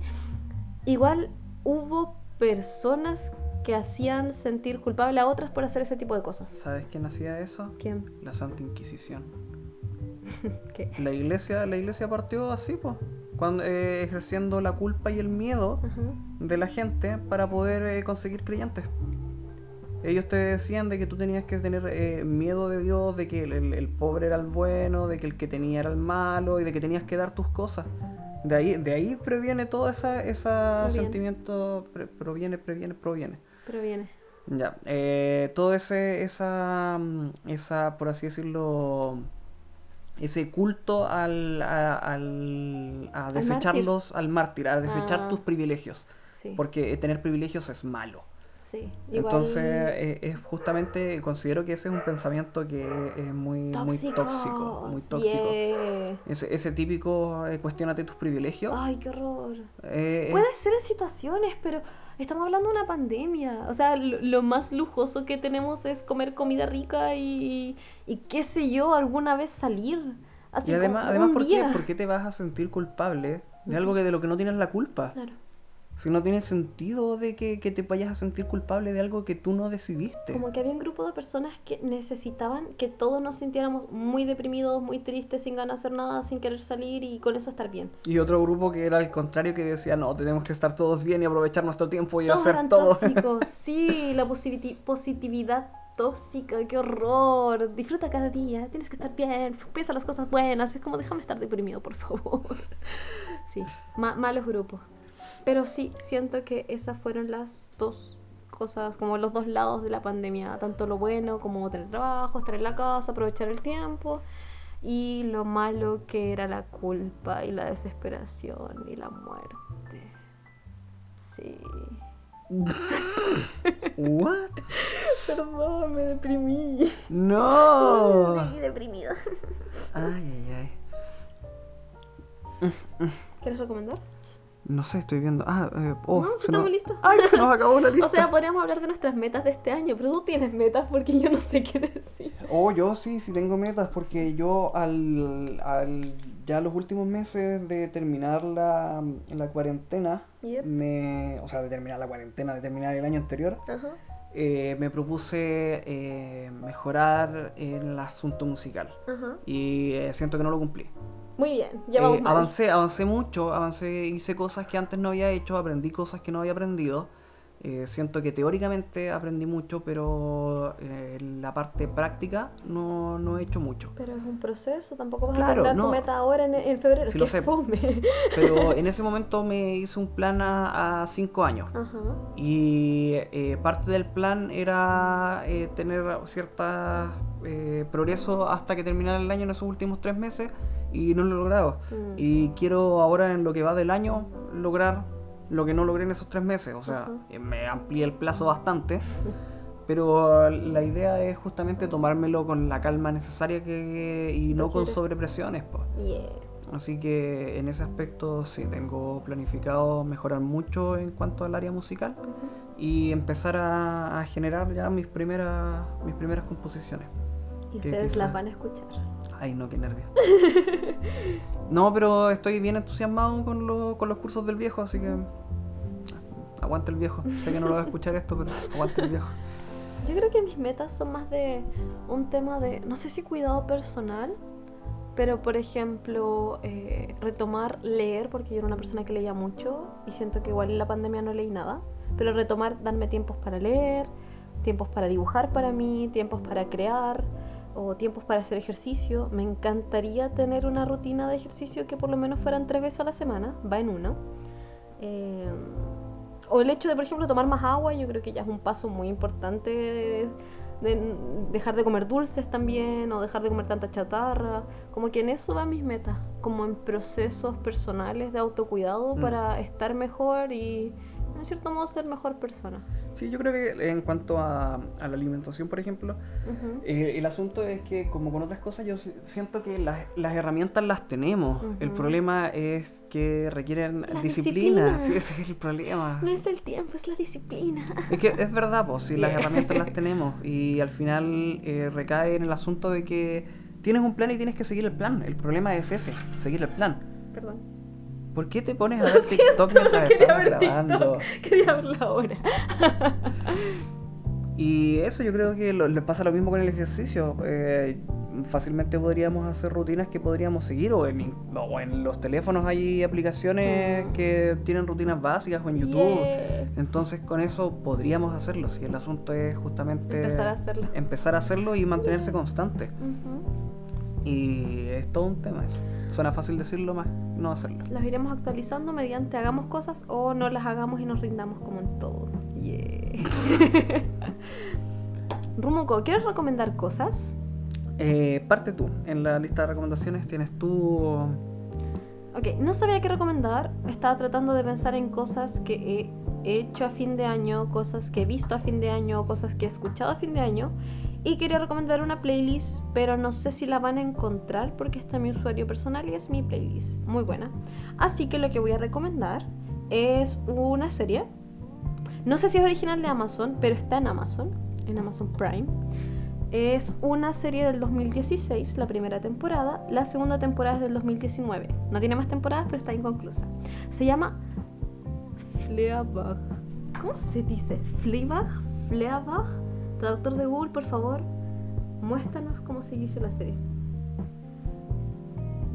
igual hubo personas que hacían sentir culpable a otras por hacer ese tipo de cosas. ¿Sabes quién hacía eso? ¿Quién? La Santa Inquisición. (laughs) ¿Qué? La iglesia, la iglesia partió así, pues, cuando eh, ejerciendo la culpa y el miedo de la gente para poder eh, conseguir creyentes. Ellos te decían de que tú tenías que tener eh, miedo de Dios, de que el, el- el pobre era el bueno, de que el que tenía era el malo y de que tenías que dar tus cosas. De ahí, de ahí proviene todo esa, ese Proviene. sentimiento, pre- proviene, previene, proviene. Pero viene. Ya, eh, todo ese, esa, mm, esa, por así decirlo, ese culto al, a, al- a desecharlos, al mártir, a desechar Ah. tus privilegios. Sí. Porque eh, tener privilegios es malo. sí. Igual... Entonces, eh, es justamente, considero que ese es un pensamiento que es muy, muy tóxico, muy tóxico. eh. Ese, ese típico, eh, cuestionate tus privilegios. Ay, qué horror. eh, Puede ser en situaciones, pero estamos hablando de una pandemia. O sea, lo, lo más lujoso que tenemos es comer comida rica y, y qué sé yo, alguna vez salir. Así y además, además ¿por, qué. ¿por qué te vas a sentir culpable de algo que de lo que no tienes la culpa? Claro. Si no tiene sentido de que, que te vayas a sentir culpable de algo que tú no decidiste. Como que había un grupo de personas que necesitaban que todos nos sintiéramos muy deprimidos, muy tristes, sin ganas de hacer nada, sin querer salir y con eso estar bien. Y otro grupo que era al contrario, que decía, no, tenemos que estar todos bien y aprovechar nuestro tiempo y Todos hacer eran todo. tóxicos. (laughs) Sí, la positi- positividad tóxica, qué horror. Disfruta cada día, tienes que estar bien, piensa las cosas buenas. Es como, déjame estar deprimido, por favor. (laughs) Sí, ma- malos grupos. Pero sí, siento que esas fueron las dos cosas, como los dos lados de la pandemia. Tanto lo bueno como tener trabajo, estar en la casa, aprovechar el tiempo. Y lo malo que era la culpa y la desesperación y la muerte. Sí. ¿What? Perdón, me deprimí. No. Estoy deprimida. Ay, ay, ay. ¿Quieres recomendar? No sé, estoy viendo. Ah, eh, oh, No, estamos nos- listos. Ay, se nos acabó la (laughs) lista. O sea, podríamos hablar de nuestras metas de este año, pero tú tienes metas porque yo no sé qué decir. Oh, yo sí, sí tengo metas porque yo al, al ya los últimos meses de terminar la, la cuarentena, Yep. me, o sea, de terminar la cuarentena, de terminar el año anterior, Ajá. eh, me propuse eh, mejorar el asunto musical Ajá. y eh, siento que no lo cumplí. Muy bien, ya vamos Eh, mal. avancé, avancé mucho, avancé, hice cosas que antes no había hecho, aprendí cosas que no había aprendido, Eh, siento que teóricamente aprendí mucho, pero eh, la parte práctica no, no he hecho mucho. Pero es un proceso, tampoco vas Claro, a no. tu meta ahora en, en febrero. Que lo sé. fome. Pero (laughs) en ese momento me hice un plan a, a cinco años. Ajá. Y eh, parte del plan era eh, tener cierto progreso hasta que terminara el año en esos últimos tres meses y no lo he logrado. Mm. Y quiero ahora en lo que va del año lograr lo que no logré en esos tres meses. O sea, eh, me amplié el plazo bastante. (laughs) Pero la idea es justamente tomármelo con la calma necesaria que, y no con sobrepresiones. Pues. Yeah. Así que en ese aspecto sí, tengo planificado mejorar mucho en cuanto al área musical y empezar a, a generar ya mis primeras, mis primeras composiciones. Y ustedes quizá- las van a escuchar. Ay, no, qué nervio. (laughs) No, pero estoy bien entusiasmado con, lo- con los cursos del viejo, así que aguante el viejo. Sé que no lo va a escuchar esto, pero aguante el viejo. Yo creo que mis metas son más de un tema de, no sé si cuidado personal, pero por ejemplo, eh, retomar leer, porque yo era una persona que leía mucho y siento que igual en la pandemia no leí nada, pero retomar, darme tiempos para leer, tiempos para dibujar para mí, tiempos para crear o tiempos para hacer ejercicio. Me encantaría tener una rutina de ejercicio que por lo menos fueran tres veces a la semana, va en uno. Eh, o el hecho de, por ejemplo, tomar más agua, yo creo que ya es un paso muy importante de, de dejar de comer dulces también, o dejar de comer tanta chatarra. Como que en eso van mis metas, como en procesos personales de autocuidado Mm. para estar mejor y, en cierto modo, ser mejor persona. Sí, yo creo que en cuanto a, a la alimentación, por ejemplo, Ujú. Eh, el asunto es que, como con otras cosas, yo si- siento que las, las herramientas las tenemos. El Ujú. problema es que requieren La disciplina. disciplina. Sí, ese es el problema. (laughs) No es el tiempo, es la disciplina. Es que es verdad, pues, si las (laughs) herramientas las tenemos. Y al final eh, recae en el asunto de que tienes un plan y tienes que seguir el plan. El problema es ese, seguir el plan. Perdón. ¿Por qué te pones a ver TikTok siento, mientras quería estamos ver grabando? TikTok. Quería verla ahora. (laughs) Y eso yo creo que lo- le pasa lo mismo con el ejercicio. Eh, fácilmente podríamos hacer rutinas que podríamos seguir o en, o en los teléfonos hay aplicaciones Mm. que tienen rutinas básicas o en YouTube. Yeah. Entonces con eso podríamos hacerlo. Si el asunto es justamente Empezar a hacerlo. empezar a hacerlo y mantenerse constante. Y es todo un tema eso. Suena fácil decirlo más no hacerlo. Las iremos actualizando mediante hagamos cosas o no las hagamos y nos rindamos como en todo. Yeah. (laughs) Rumuco, ¿quieres recomendar cosas? Eh, parte tú. En la lista de recomendaciones tienes tú... Ok, no sabía qué recomendar. Estaba tratando de pensar en cosas que he hecho a fin de año, cosas que he visto a fin de año, cosas que he escuchado a fin de año. Y quería recomendar una playlist, pero no sé si la van a encontrar porque está mi usuario personal y es mi playlist. Muy buena. Así que lo que voy a recomendar es una serie. No sé si es original de Amazon, pero está en Amazon, en Amazon Prime. Es una serie del 2016, la primera temporada. La segunda temporada es del 2019. No tiene más temporadas, pero está inconclusa. Se llama Fleabag. ¿Cómo se dice? ¿Fleabag? ¿Fleabag? Traductor de Google, por favor, muéstranos cómo se dice la serie.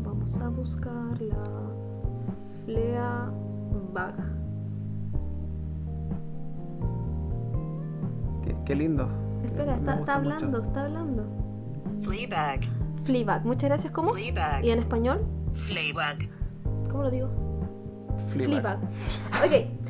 Vamos a buscarla. Fleabag. Qué, qué lindo. Espera, está, mucho. hablando, está hablando. Fleabag. Fleabag. Muchas gracias. ¿Cómo? Fleabag. ¿Y en español? Fleabag. ¿Cómo lo digo? Fleabag. Fleabag. Ok.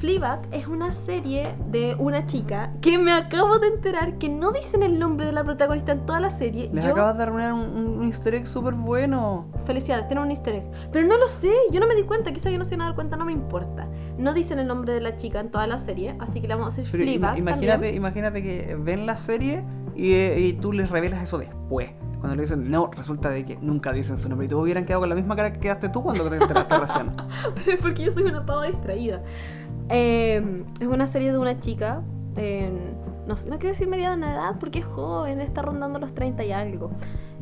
Fleabag es una serie de una chica que me acabo de enterar que no dicen el nombre de la protagonista en toda la serie. Les Yo- acabas de arruinar un, un easter egg súper bueno. Felicidades, tiene un easter egg. Pero no lo sé, yo no me di cuenta, quizá yo no se van a dar cuenta, no me importa. No dicen el nombre de la chica en toda la serie, así que le vamos a hacer Pero im- Fleabag imagínate, también. imagínate que ven la serie y, eh, y tú les revelas eso después. Cuando le dicen, no, resulta de que nunca dicen su nombre. Y tú hubieran quedado con la misma cara que quedaste tú cuando te enteraste recién. (laughs) Pero es porque yo soy una pava distraída. Eh, es una serie de una chica, en- no, no quiero decir mediana edad porque es joven, está rondando los 30 y algo.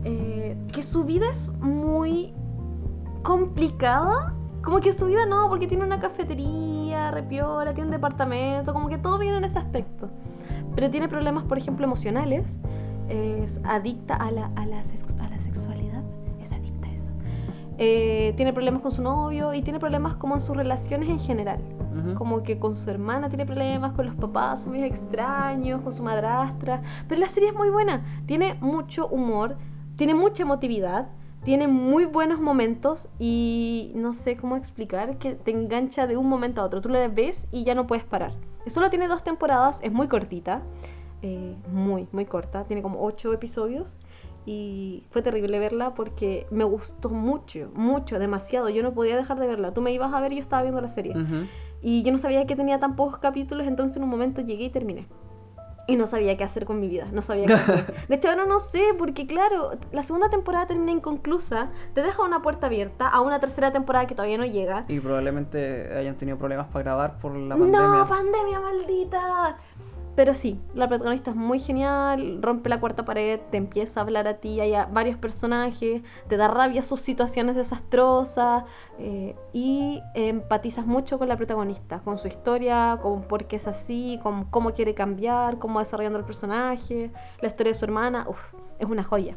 eh, que su vida es muy complicada. Como que su vida no, porque tiene una cafetería, repiola, tiene un departamento, como que todo viene en ese aspecto. Pero tiene problemas, por ejemplo, emocionales. Es adicta a la, a la, a la sexualidad. Eh, tiene problemas con su novio y tiene problemas como en sus relaciones en general. Como que con su hermana tiene problemas, con los papás son medio extraños, con su madrastra. Pero la serie es muy buena. Tiene mucho humor, tiene mucha emotividad, tiene muy buenos momentos y no sé cómo explicar que te engancha de un momento a otro. Tú la ves y ya no puedes parar. Solo tiene dos temporadas, es muy cortita. eh, muy, muy corta. Tiene como ocho episodios. Y fue terrible verla porque me gustó mucho, mucho, demasiado. Yo no podía dejar de verla. Tú me ibas a ver y yo estaba viendo la serie. Ujú. Y yo no sabía que tenía tan pocos capítulos, entonces en un momento llegué y terminé. Y no sabía qué hacer con mi vida, no sabía qué hacer. (laughs) De hecho, ahora no sé, porque claro, la segunda temporada termina inconclusa, te deja una puerta abierta a una tercera temporada que todavía no llega. Y probablemente hayan tenido problemas para grabar por la pandemia. ¡No, pandemia maldita! Pero sí, la protagonista es muy genial, rompe la cuarta pared, te empieza a hablar a ti, hay a- varios personajes, te da rabia sus situaciones desastrosas eh, y empatizas mucho con la protagonista, con su historia, con por qué es así, con cómo quiere cambiar, cómo va desarrollando el personaje, la historia de su hermana, uf, es una joya.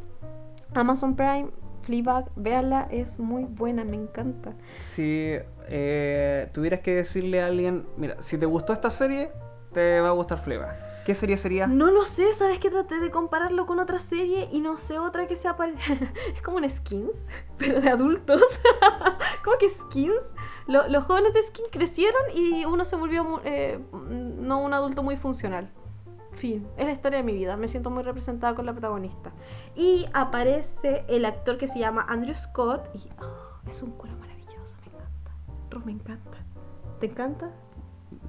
Amazon Prime, Fleabag, véanla, es muy buena, me encanta. Si eh, tuvieras que decirle a alguien, mira, si te gustó esta serie, te va a gustar Fleabag. ¿Qué serie sería? No lo sé, sabes que traté de compararlo con otra serie y no sé otra que sea pare- (laughs) Es como un Skins, (laughs) pero de adultos. (laughs) ¿Cómo que Skins? Lo- los jóvenes de Skins crecieron y uno se volvió eh, mm, no un adulto muy funcional. Fin, es la historia de mi vida. Me siento muy representada con la protagonista. Y aparece el actor que se llama Andrew Scott y oh, es un cuero maravilloso, me encanta. Ro, me encanta. ¿Te encanta?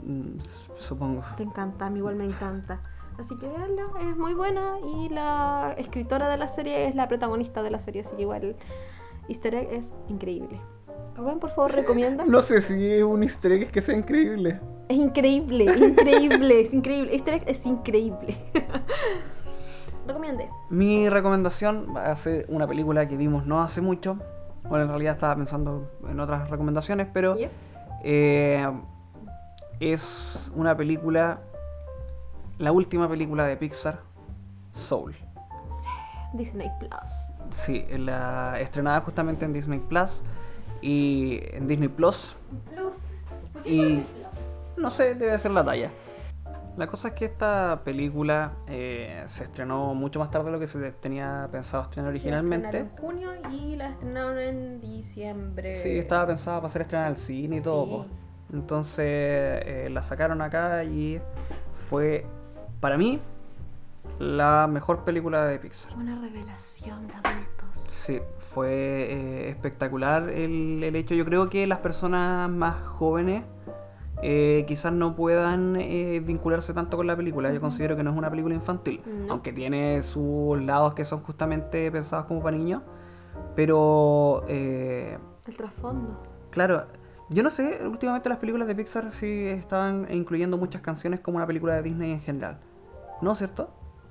Mm, Supongo. Te encanta, a mí igual me encanta. Así que veanla, es muy buena y la escritora de la serie es la protagonista de la serie, así que igual Easter egg es increíble. Rubén, por favor, recomienda. (laughs) No sé si es un easter egg que sea increíble. Es increíble, increíble, es increíble. Easter egg es increíble. (laughs) Recomiende. Mi recomendación va a ser una película que vimos no hace mucho. Bueno, en realidad estaba pensando en otras recomendaciones, pero Yep. eh, es una película, la última película de Pixar, Soul. Disney Plus. Sí, la, estrenada justamente en Disney Plus y en Disney Plus. Plus. ¿Por qué Y- Disney No sé, debe ser la talla. La cosa es que esta película eh, se estrenó mucho más tarde de lo que se tenía pensado estrenar originalmente. en junio y la estrenaron en diciembre. Sí, estaba pensada para ser estrenada al cine y todo. Sí. Entonces eh, la sacaron acá y fue, para mí, la mejor película de Pixar. Una revelación de adultos. Sí, fue eh, espectacular el, el hecho. Yo creo que las personas más jóvenes eh, quizás no puedan eh, vincularse tanto con la película. Yo considero que no es una película infantil, No. aunque tiene sus lados que son justamente pensados como para niños. Pero, eh, El trasfondo. claro, yo no sé, últimamente las películas de Pixar sí estaban incluyendo muchas canciones como una película de Disney en general. ¿No, cierto?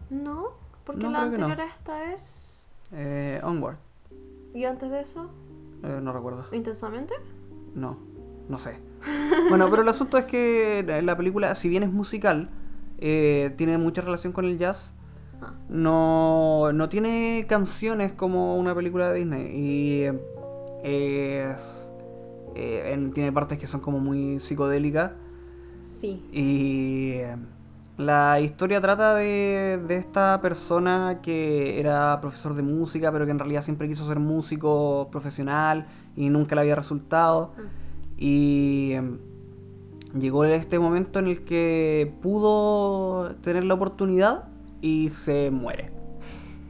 No, porque No, la no. anterior a esta es. Eh, Onward, ¿Y antes de eso? eh, no recuerdo. ¿Intensamente? No, no sé. Bueno, pero el asunto es que la- la película, si bien es musical, eh, tiene mucha relación con el jazz. Ah. No, no tiene canciones como una película de Disney. Y eh, es, eh, en- tiene partes que son como muy psicodélicas. Sí. Y la historia trata de, de esta persona que era profesor de música, pero que en realidad siempre quiso ser músico profesional y nunca le había resultado. Ah. Y em, llegó este momento en el que pudo tener la oportunidad y se muere.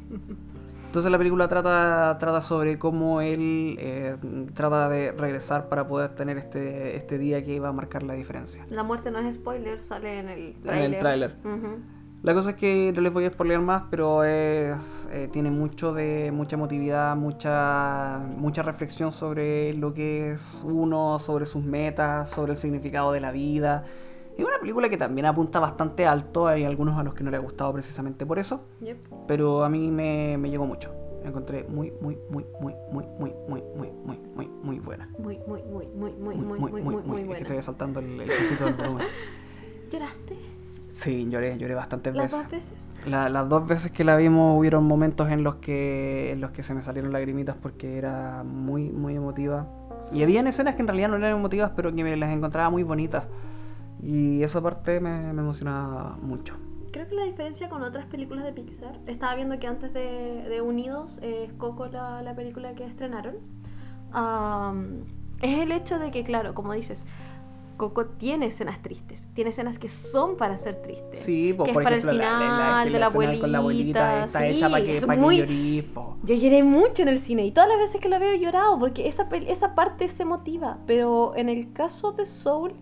(laughs) Entonces la película trata, trata sobre cómo él eh, trata de regresar para poder tener este, este día que iba a marcar la diferencia. La muerte no es spoiler, sale en el En el tráiler. tráiler. Ujú. La cosa es que no les voy a spoilear más, pero es, eh, tiene mucho de mucha emotividad, mucha, mucha reflexión sobre lo que es uno, sobre sus metas, sobre el significado de la vida. Es una película que también apunta bastante alto, hay algunos a los que no les ha gustado precisamente por eso, Yep. pero a mí me, me llegó mucho. La encontré muy, muy, muy, muy, muy, muy, muy, muy, muy, muy, muy buena. Muy, muy, muy, muy, muy, muy, muy, muy, muy Es que buena. se ve saltando el, el cosito del volumen. ¿Lloraste? Sí, lloré, lloré bastantes ¿Las veces. dos veces? La- las dos veces que la vimos hubieron momentos en los que en los que se me salieron lagrimitas porque era muy muy emotiva. Y habían escenas que en realidad no eran emotivas, pero que me las encontraba muy bonitas. Y esa parte me, me emocionaba mucho. Creo que la diferencia con otras películas de Pixar, estaba viendo que antes de, de Unidos eh, es Coco la, la película que estrenaron, am, es el hecho de que, claro, como dices, Coco tiene escenas tristes, tiene escenas que son para ser tristes. Sí, po, que por es para el ejemplo, la- la- final que de la abuelita. con la abuelita está hecha sí, para que, es pa' que muy- llorís, po. Yo lloré mucho en el cine y todas las veces que la veo he llorado porque esa, esa parte es emotiva. Pero en el caso de Soul,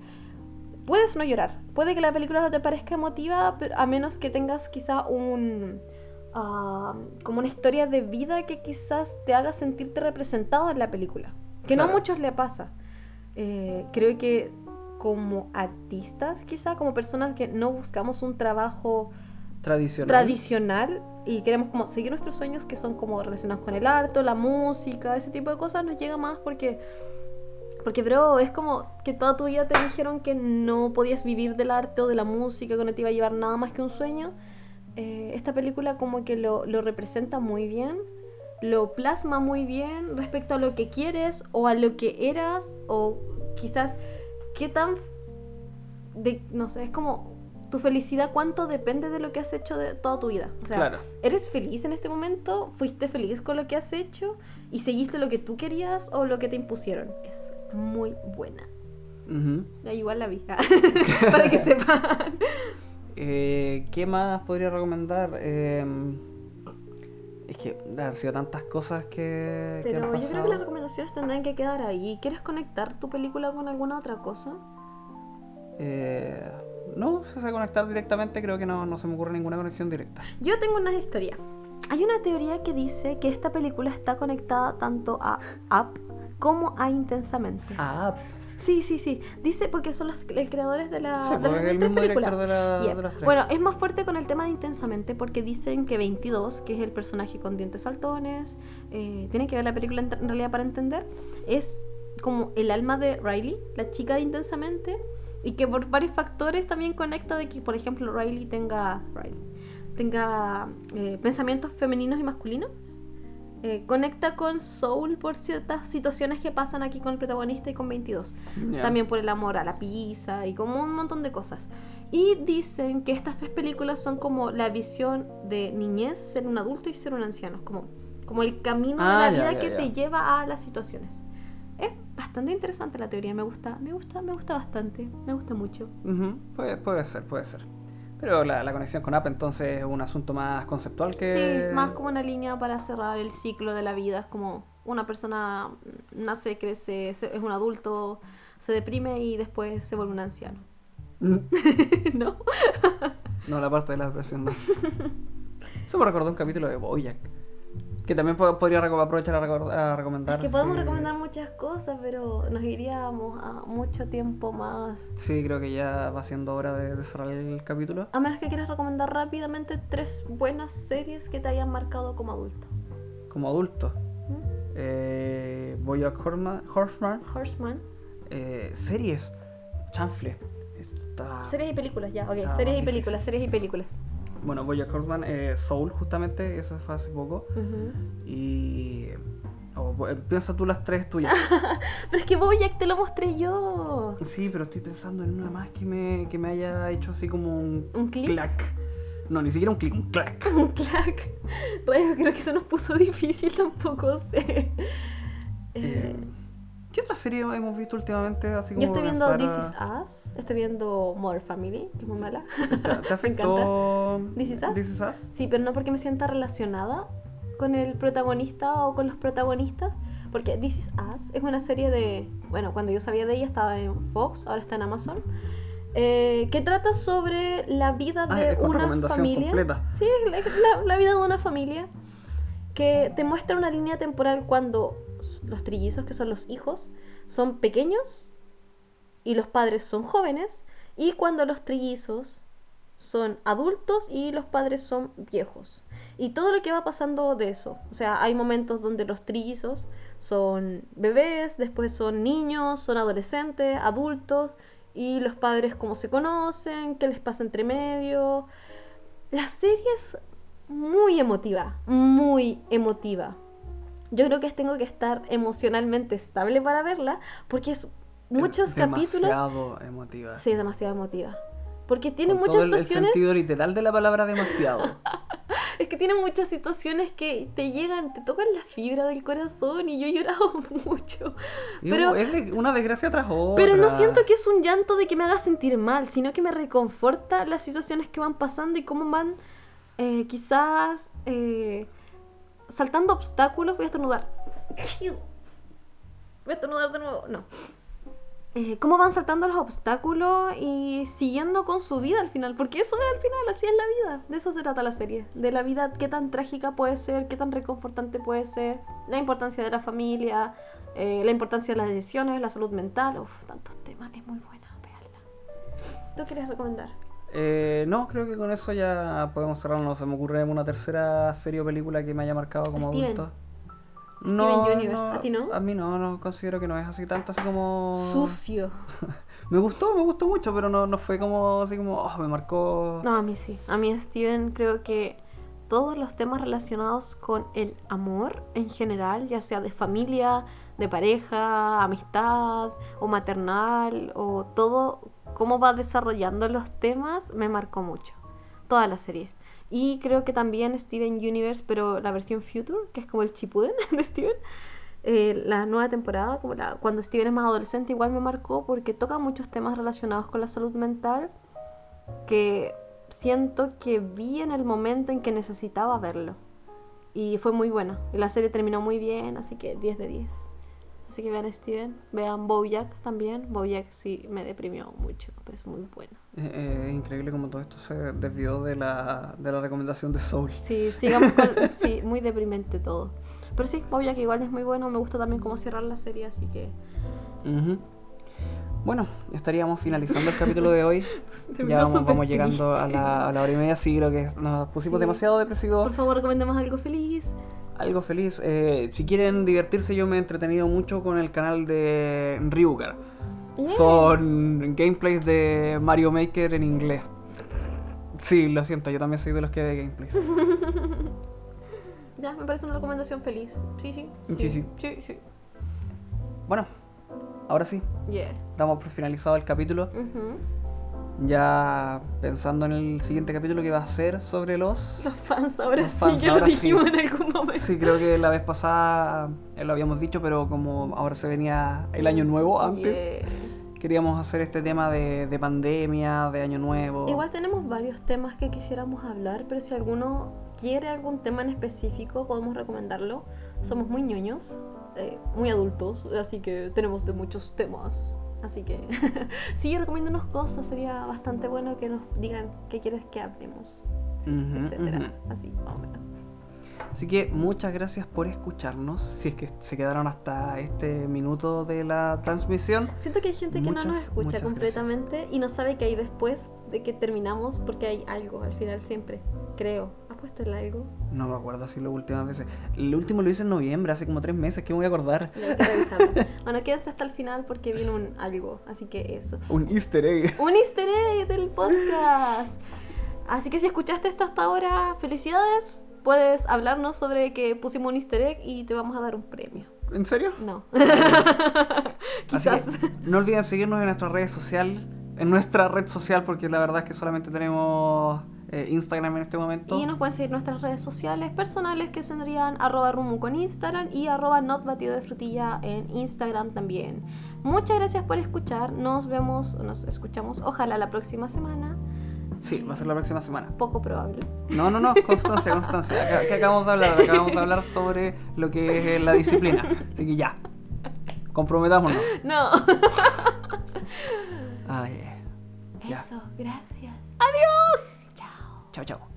puedes no llorar. Puede que la película no te parezca emotiva, pero a menos que tengas quizá un. ah, como una historia de vida que quizás te haga sentirte representado en la película. Que no a Claro. muchos le pasa. Eh, creo que como artistas, quizá, como personas que no buscamos un trabajo Tradicional. tradicional y queremos como seguir nuestros sueños que son como relacionados con el arte, la música, ese tipo de cosas nos llega más porque porque bro, es como que toda tu vida te dijeron que no podías vivir del arte o de la música, que no te iba a llevar nada más que un sueño. Eh, esta película como que lo, lo representa muy bien, lo plasma muy bien respecto a lo que quieres o a lo que eras o quizás qué tan de, no sé, es como tu felicidad cuánto depende de lo que has hecho de toda tu vida. O sea, Claro. ¿eres feliz en este momento? ¿Fuiste feliz con lo que has hecho? ¿Y seguiste lo que tú querías o lo que te impusieron? Es muy buena. Ujú. Ya igual la vi, (laughs) para que sepan. Eh, ¿Qué más podría recomendar? Eh, es que han sido tantas cosas que, que han Pero yo creo que las recomendaciones tendrán que quedar ahí. ¿Quieres conectar tu película con alguna otra cosa? Eh, no, si se conectar directamente, creo que no, no se me ocurre ninguna conexión directa. Yo tengo una historia. Hay una teoría que dice que esta película está conectada tanto a Up como a Intensamente. Ah, Sí, sí, sí. Dice porque son los creadores de la sí, de las el tres mismo películas. director de, la, Yep. de las tres. Bueno, es más fuerte con el tema de Intensamente porque dicen que 22, que es el personaje con dientes saltones, eh, tiene que ver la película en, en realidad para entender, es como el alma de Riley, la chica de Intensamente, y que por varios factores también conecta de que, por ejemplo, Riley tenga, Riley, tenga eh, pensamientos femeninos y masculinos. Eh, conecta con Soul por ciertas situaciones que pasan aquí con el protagonista y con 22 Ya. también por el amor a la pizza y como un montón de cosas. Y dicen que estas tres películas son como la visión de niñez, ser un adulto y ser un anciano, como, como el camino Ah, de la ya, vida que te lleva a las situaciones. Es bastante interesante la teoría, me gusta, me gusta, me gusta bastante, me gusta mucho. Puede, puede ser, puede ser. Pero la, la conexión con App entonces es un asunto más conceptual que... Sí, más como una línea para cerrar el ciclo de la vida, es como una persona nace, crece, es un adulto, se deprime y después se vuelve un anciano. (laughs) ¿No? No, la parte de la depresión no. (laughs) Eso me recordó un capítulo de Bojack. Que también po- podría aprovechar a, a recomendar. Es que podemos si- recomendar muchas cosas, pero nos iríamos a mucho tiempo más. Sí, creo que ya va siendo hora de, de cerrar el capítulo. A menos que quieras recomendar rápidamente tres buenas series que te hayan marcado como adulto. Como adulto. ¿Mm? Eh, Bojack Horseman. Horseman Horseman. eh, series. Chanfle. Está- Series y películas, ya, ok. Ah, series y difícil. películas, series y películas. Bueno, Bojack Horseman, eh, Soul justamente, eso fue hace poco. Y... oh, bu- piensa tú las tres tuyas. (laughs) Pero es que Bojack te lo mostré yo. Sí, pero estoy pensando en una más que me, que me haya hecho así como un, ¿Un clic? clac. No, ni siquiera un clic, un clac. (laughs) Un clac. Rayo, creo que eso nos puso (laughs) difícil, tampoco sé. ¿Qué otra serie hemos visto últimamente? Así como yo estoy viendo This a- Is Us, estoy viendo Modern Family, que es muy mala. ¿Te, te (laughs) afectó This Is Us? This Is Us? Sí, pero no porque me sienta relacionada con el protagonista o con los protagonistas. Porque This Is Us es una serie de. Bueno, cuando yo sabía de ella estaba en Fox, ahora está en Amazon. eh, que trata sobre la vida Ah, de con una familia. completa. Sí, es la, la- la vida de una familia. Que te muestra una línea temporal cuando los trillizos, que son los hijos, son pequeños y los padres son jóvenes. Y cuando los trillizos son adultos y los padres son viejos. Y todo lo que va pasando de eso. O sea, hay momentos donde los trillizos son bebés, después son niños, son adolescentes, adultos, y los padres cómo se conocen, qué les pasa entre medio. La serie es muy emotiva, muy emotiva. Yo creo que tengo que estar emocionalmente estable para verla porque es muchos Es capítulos. Demasiado emotiva. Sí, es demasiado emotiva. Porque tiene Con muchas todo el- el situaciones. sentido literal de la palabra demasiado. (laughs) Es que tiene muchas situaciones que te llegan, te tocan la fibra del corazón y yo he llorado (laughs) mucho. Y Pero, es de- una desgracia tras otra. pero no siento que es un llanto de que me haga sentir mal, sino que me reconforta las situaciones que van pasando y cómo van eh, quizás eh, saltando obstáculos. Voy a estornudar. Voy a estornudar de nuevo. No. Eh, cómo van saltando los obstáculos y siguiendo con su vida al final, porque eso es al final, así es la vida, de eso se trata la serie, de la vida, qué tan trágica puede ser, qué tan reconfortante puede ser, la importancia de la familia, eh, la importancia de las decisiones, la salud mental, uff, tantos temas, es muy buena, veanla. ¿Tú quieres recomendar? Eh, no, creo que con eso ya podemos cerrar. No se me ocurre una tercera serie o película que me haya marcado como Steven. adulto. Steven Universe. ¿A ti no? A mí no, no considero que no es así tanto así como... Sucio. (laughs) Me gustó, me gustó mucho, pero no, no fue como así como, oh, me marcó... No, a mí sí. A mí Steven creo que todos los temas relacionados con el amor en general, ya sea de familia, de pareja, amistad o maternal o todo, cómo va desarrollando los temas, me marcó mucho. Toda la serie. Y creo que también Steven Universe, pero la versión Future, que es como el Chipuden (laughs) de Steven, eh, la nueva temporada, como la, cuando Steven es más adolescente, igual me marcó porque toca muchos temas relacionados con la salud mental que siento que vi en el momento en que necesitaba verlo. Y fue muy buena. Y la serie terminó muy bien, así que 10 de 10. Así que vean Steven, vean Bojack también. Bojack sí me deprimió mucho, pero es muy bueno. Eh, eh, es increíble como todo esto se desvió de la, de la recomendación de Soul. Sí, sigamos con... (laughs) sí, muy deprimente todo. Pero sí, Bojack igual es muy bueno. Me gusta también cómo cerrar la serie, así que... Ujú. Bueno, estaríamos finalizando el capítulo de hoy. (laughs) Ya vamos, vamos llegando a la, a la hora y media. Sí, creo que nos pusimos Sí. demasiado depresivos. Por favor, recomendemos algo feliz. Algo feliz. Eh, si quieren divertirse, yo me he entretenido mucho con el canal de Ryugar. Yeah. Son gameplays de Mario Maker en inglés. Sí, lo siento, yo también soy de los que ve gameplays. (laughs) Ya, me parece una recomendación feliz. Sí, sí. Sí, sí. Sí, sí. Bueno, ahora sí, Yeah. damos por finalizado el capítulo. Ujú. Ya pensando en el siguiente capítulo que va a ser sobre los... Los fans ahora Los sí, fans, ya ahora lo sí. dijimos en algún momento. Sí, creo que la vez pasada eh, lo habíamos dicho, pero como ahora se venía el año nuevo antes, Yeah. queríamos hacer este tema de, de pandemia, de año nuevo. Igual tenemos varios temas que quisiéramos hablar, pero si alguno quiere algún tema en específico, podemos recomendarlo. Somos muy ñoños, eh, muy adultos, así que tenemos de muchos temas. Así que (laughs) sí, recomiéndanos cosas, sería bastante bueno que nos digan qué quieres que hablemos, sí, Ujú, etcétera. ujú. Así, más o menos. Así que muchas gracias por escucharnos. Si es que se quedaron hasta este minuto de la transmisión. Siento que hay gente que no nos Muchas, escucha muchas completamente y no sabe que hay después de que terminamos porque hay algo al final siempre, creo. ¿Has puesto el algo? No me acuerdo si las últimas veces. El último lo hice en noviembre, hace como tres meses, que me voy a acordar. Ya bueno, quédense hasta el final porque viene un algo, así que eso. Un easter egg. Un easter egg del podcast. Así que si escuchaste esto hasta ahora, felicidades. Puedes hablarnos sobre que pusimos un easter egg y te vamos a dar un premio. ¿En serio? No. (laughs) Así (laughs) Quizás. que no olviden seguirnos en nuestras redes sociales. En nuestra red social, porque la verdad es que solamente tenemos eh, Instagram en este momento. Y nos pueden seguir nuestras redes sociales personales que serían arroba rumu con Instagram y arroba not batido de frutilla en Instagram también. Muchas gracias por escuchar. Nos vemos, nos escuchamos ojalá la próxima semana. Sí, va a ser la próxima semana. Poco probable. No, no, no, constancia, constancia. Acá- ¿Qué acabamos de hablar? Acabamos de hablar sobre lo que es la disciplina. Así que ya. Comprometámonos. No. Ay, ya. Eso, gracias. Adiós. Chao. Chao.